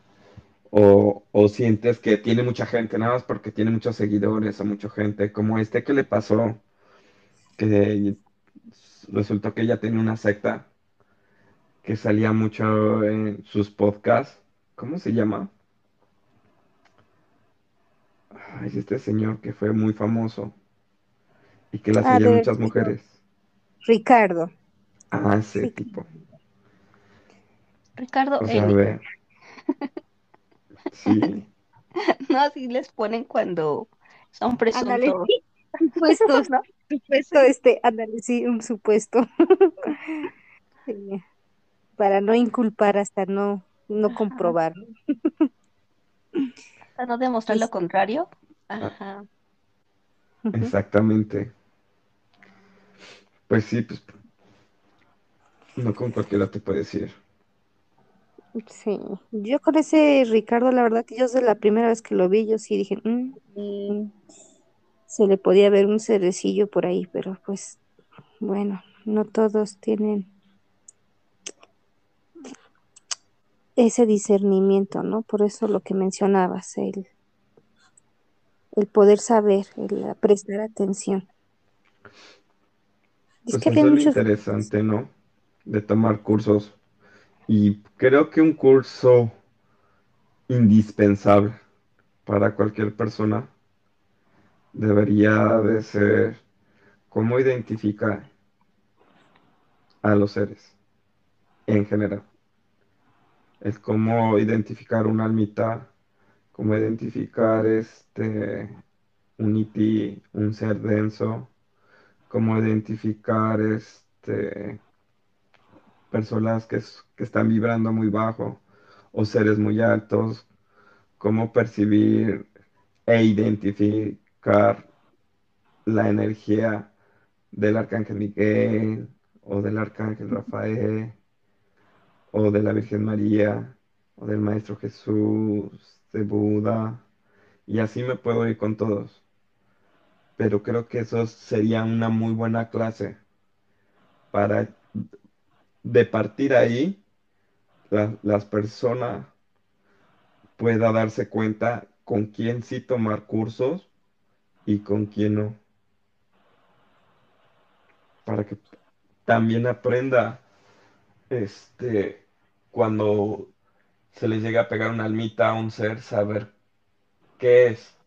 o, o sientes que tiene mucha gente, nada más porque tiene muchos seguidores o mucha gente, como este que le pasó, que resultó que ella tenía una secta que salía mucho en sus podcasts. ¿Cómo se llama? Ay, este señor que fue muy famoso y que la Ah, seguían muchas mujeres. Ricardo. Ah, ese Sí. tipo. Ricardo a ver. Sí. No, así les ponen cuando son presuntos. puestos, ¿no? Supuesto, este, ándale, sí, un supuesto. Sí, para no inculpar hasta no, no Ajá. comprobar. ¿no? Para no demostrar lo Es- contrario. Ah, Ajá. exactamente. Pues sí, pues no con cualquiera te puedes ir. Sí, yo con ese Ricardo, la verdad que yo desde la primera vez que lo vi, yo sí dije, "Mm, mm", se le podía ver un cerecillo por ahí, pero pues bueno, no todos tienen ese discernimiento, ¿no? Por eso lo que mencionabas, el, el poder saber, el prestar atención. Es Pues que había muchos, interesante, ¿no? De tomar cursos. Y creo que un curso indispensable para cualquier persona debería de ser cómo identificar a los seres en general. Es cómo identificar una almita, cómo identificar este, un iti, un ser denso, cómo identificar este, personas que, es- que están vibrando muy bajo o seres muy altos, cómo percibir e identificar la energía del arcángel Miguel o del arcángel Rafael o de la Virgen María o del Maestro Jesús, de Buda, y así me puedo ir con todos. Pero creo que eso sería una muy buena clase para de partir ahí la- las personas pueda darse cuenta con quién sí tomar cursos y con quién no, para que también aprenda este cuando se les llega a pegar una almita a un ser, saber qué es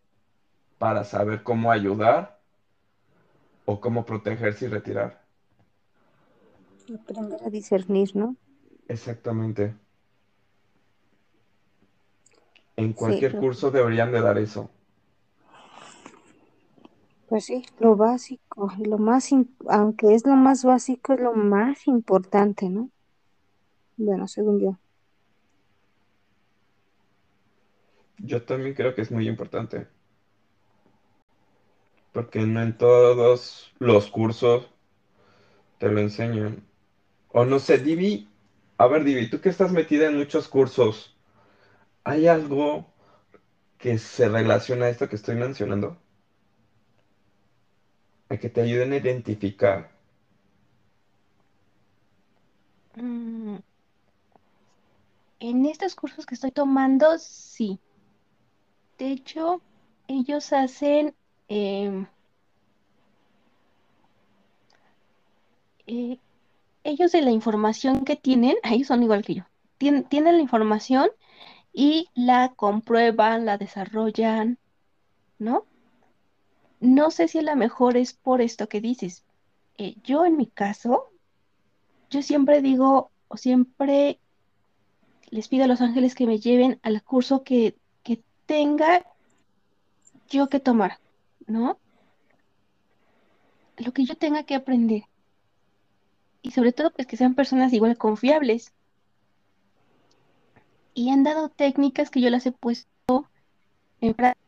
para saber cómo ayudar o cómo protegerse y retirar. Aprender a discernir, ¿no? Exactamente. En cualquier curso deberían de dar eso. pues sí, lo básico, lo más, aunque es lo más básico, es lo más importante, ¿no? Bueno, según yo. Yo también creo que es muy importante, porque no en todos los cursos te lo enseñan. O no sé, Divi, a ver, Divi, tú que estás metida en muchos cursos, ¿hay algo que se relaciona a esto que estoy mencionando? A que te ayuden a identificar. Mm, en estos cursos que estoy tomando, sí. De hecho, ellos hacen, em, eh, ellos de la información que tienen, ellos son igual que yo, tien- tienen la información y la comprueban, la desarrollan, ¿no? No sé si a lo mejor es por esto que dices. Eh, yo en mi caso, yo siempre digo, o siempre les pido a los ángeles que me lleven al curso que, que tenga yo que tomar, ¿no? Lo que yo tenga que aprender. Y sobre todo, pues que sean personas igual confiables. Y han dado técnicas que yo las he puesto en práctica.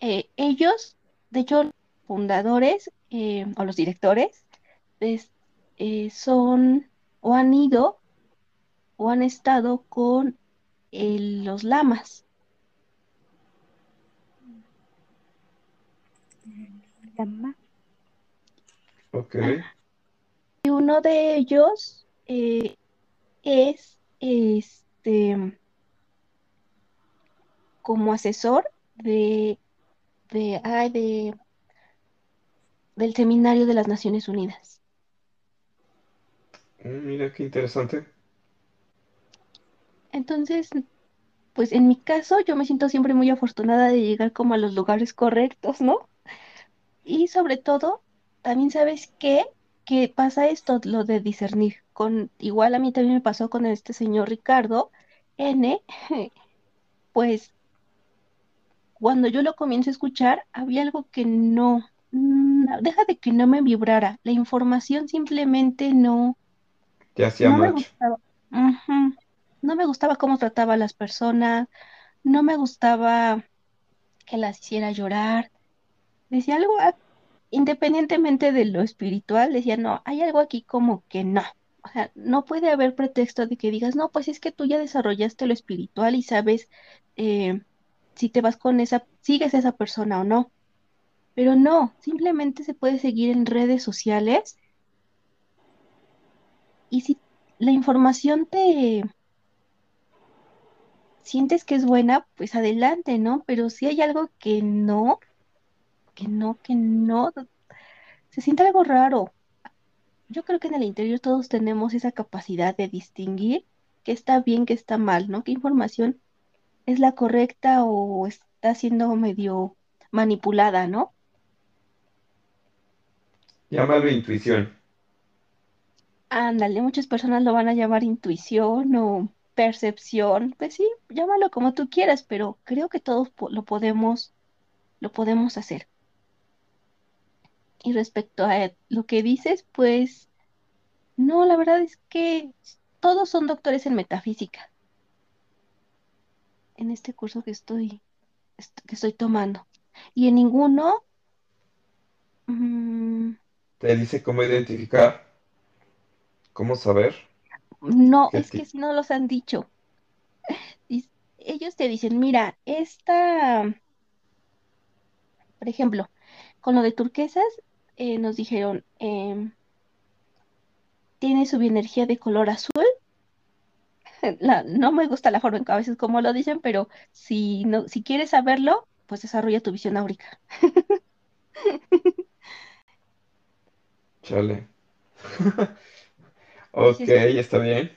Eh, ellos, de hecho, los fundadores eh, o los directores, es- eh, son o han ido o han estado con el- los lamas. Lama. Ok, Y uno de ellos eh, es este como asesor de, de, ay, de, del Seminario de las Naciones Unidas. Mm, mira qué interesante. Entonces, pues en mi caso, yo me siento siempre muy afortunada de llegar como a los lugares correctos, ¿no? Y sobre todo, también sabes qué, que pasa esto, lo de discernir. Con, igual a mí también me pasó con este señor Ricardo N, pues cuando yo lo comienzo a escuchar, había algo que no. mm, deja de que no me vibrara. La información simplemente no, Te hacía no me gustaba. No me gustaba cómo trataba a las personas, no me gustaba que las hiciera llorar. Decía algo, ah, independientemente de lo espiritual, decía, no, hay algo aquí como que no. O sea, no puede haber pretexto de que digas, no, pues es que tú ya desarrollaste lo espiritual y sabes eh, si te vas con esa, sigues a esa persona o no. Pero no, simplemente se puede seguir en redes sociales y si la información te sientes que es buena, pues adelante, ¿no? Pero si hay algo que no, que no, que no, se siente algo raro. Yo creo que en el interior todos tenemos esa capacidad de distinguir qué está bien, qué está mal, ¿no? ¿Qué información es la correcta o está siendo medio manipulada, ¿no? Llámalo intuición. Ándale, muchas personas lo van a llamar intuición o percepción. Pues sí, llámalo como tú quieras, pero creo que todos lo podemos, lo podemos hacer. Y respecto a lo que dices, pues no, la verdad es que todos son doctores en metafísica en este curso que estoy, est- que estoy tomando. Y en ninguno, mm, Te dice cómo identificar, cómo saber no, es que no los han dicho. Ellos te dicen, mira, esta, por ejemplo, con lo de turquesas, eh, nos dijeron, em, tiene su bioenergía de color azul. La- no me gusta la forma en que a veces como lo dicen, pero si no, si quieres saberlo, pues desarrolla tu visión áurica. Chale. Ok, está bien.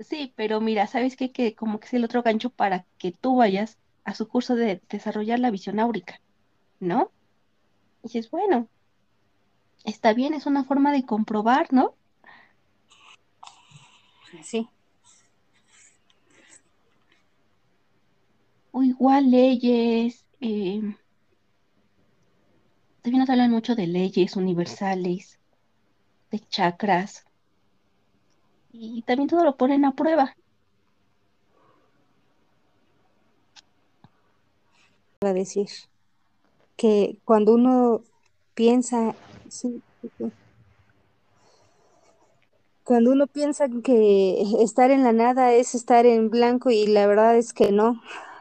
sí, pero mira, ¿sabes qué? Que como que es el otro gancho para que tú vayas a su curso de desarrollar la visión áurica, ¿no? Y dices, bueno, está bien, es una forma de comprobar, ¿no? Sí. O igual leyes, eh, también nos hablan mucho de leyes universales, de chakras, y también todo lo ponen a prueba. Iba a decir que cuando uno piensa, Cuando uno piensa que estar en la nada es estar en blanco y la verdad es que no,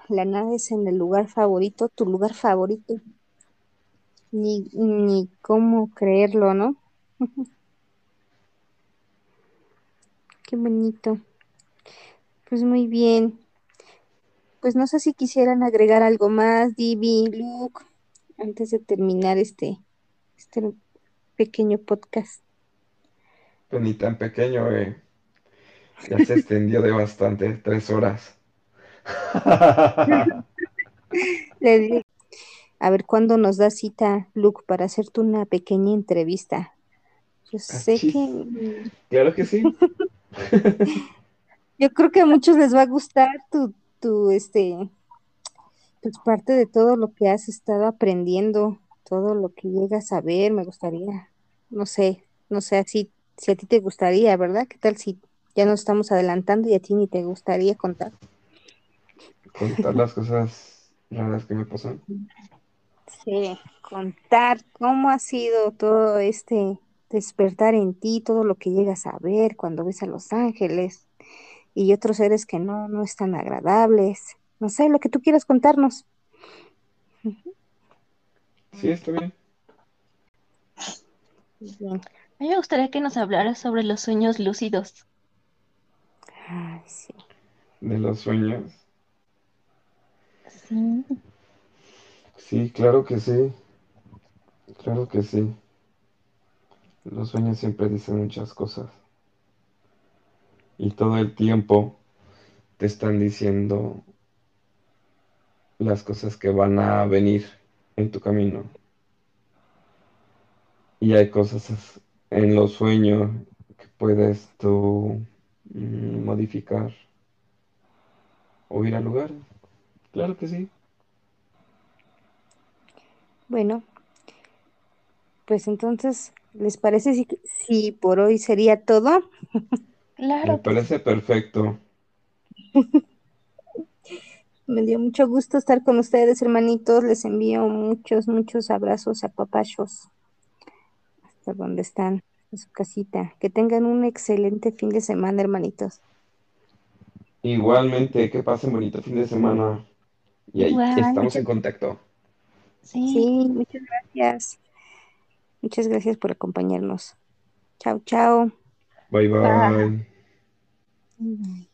la nada es en el lugar favorito, tu lugar favorito, ni, ni cómo creerlo, ¿no? Qué bonito. Pues muy bien. Pues no sé si quisieran agregar algo más, Divi, Luke, antes de terminar este, este pequeño podcast. Pues ni tan pequeño, eh. Ya se extendió de bastante, tres horas. Le digo, a ver cuándo nos da cita, Luke, para hacerte una pequeña entrevista. Yo sé Achis. que Claro que sí. yo creo que a muchos les va a gustar tu, tu, este, pues parte de todo lo que has estado aprendiendo, todo lo que llegas a ver, me gustaría, no sé, no sé si, si a ti te gustaría, ¿verdad? ¿Qué tal si ya nos estamos adelantando y a ti ni te gustaría contar? Contar las cosas raras que me pasan. Sí, contar cómo ha sido todo este despertar en ti, todo lo que llegas a ver cuando ves a los ángeles y otros seres que no, no están agradables. No sé, lo que tú quieras contarnos. Sí, está bien. Bien. A mí me gustaría que nos hablaras sobre los sueños lúcidos. Ay, sí. De los sueños. Sí, Sí, claro que sí. Claro que sí. Los sueños siempre dicen muchas cosas. Y todo el tiempo te están diciendo las cosas que van a venir en tu camino. Y hay cosas as- en los sueños que puedes tú mm, modificar o ir al lugar. Claro que sí. Bueno, Pues entonces, ¿les parece si, si por hoy sería todo? Me Claro que parece perfecto. Me dio mucho gusto estar con ustedes, hermanitos. Les envío muchos, muchos abrazos a papachos hasta donde están, en su casita. Que tengan un excelente fin de semana, hermanitos. Igualmente, que pasen bonito fin de semana. Y ahí igual. estamos en contacto. Sí. Sí, muchas gracias. Muchas gracias por acompañarnos. Chao, chao. Bye Bye. bye. Bye.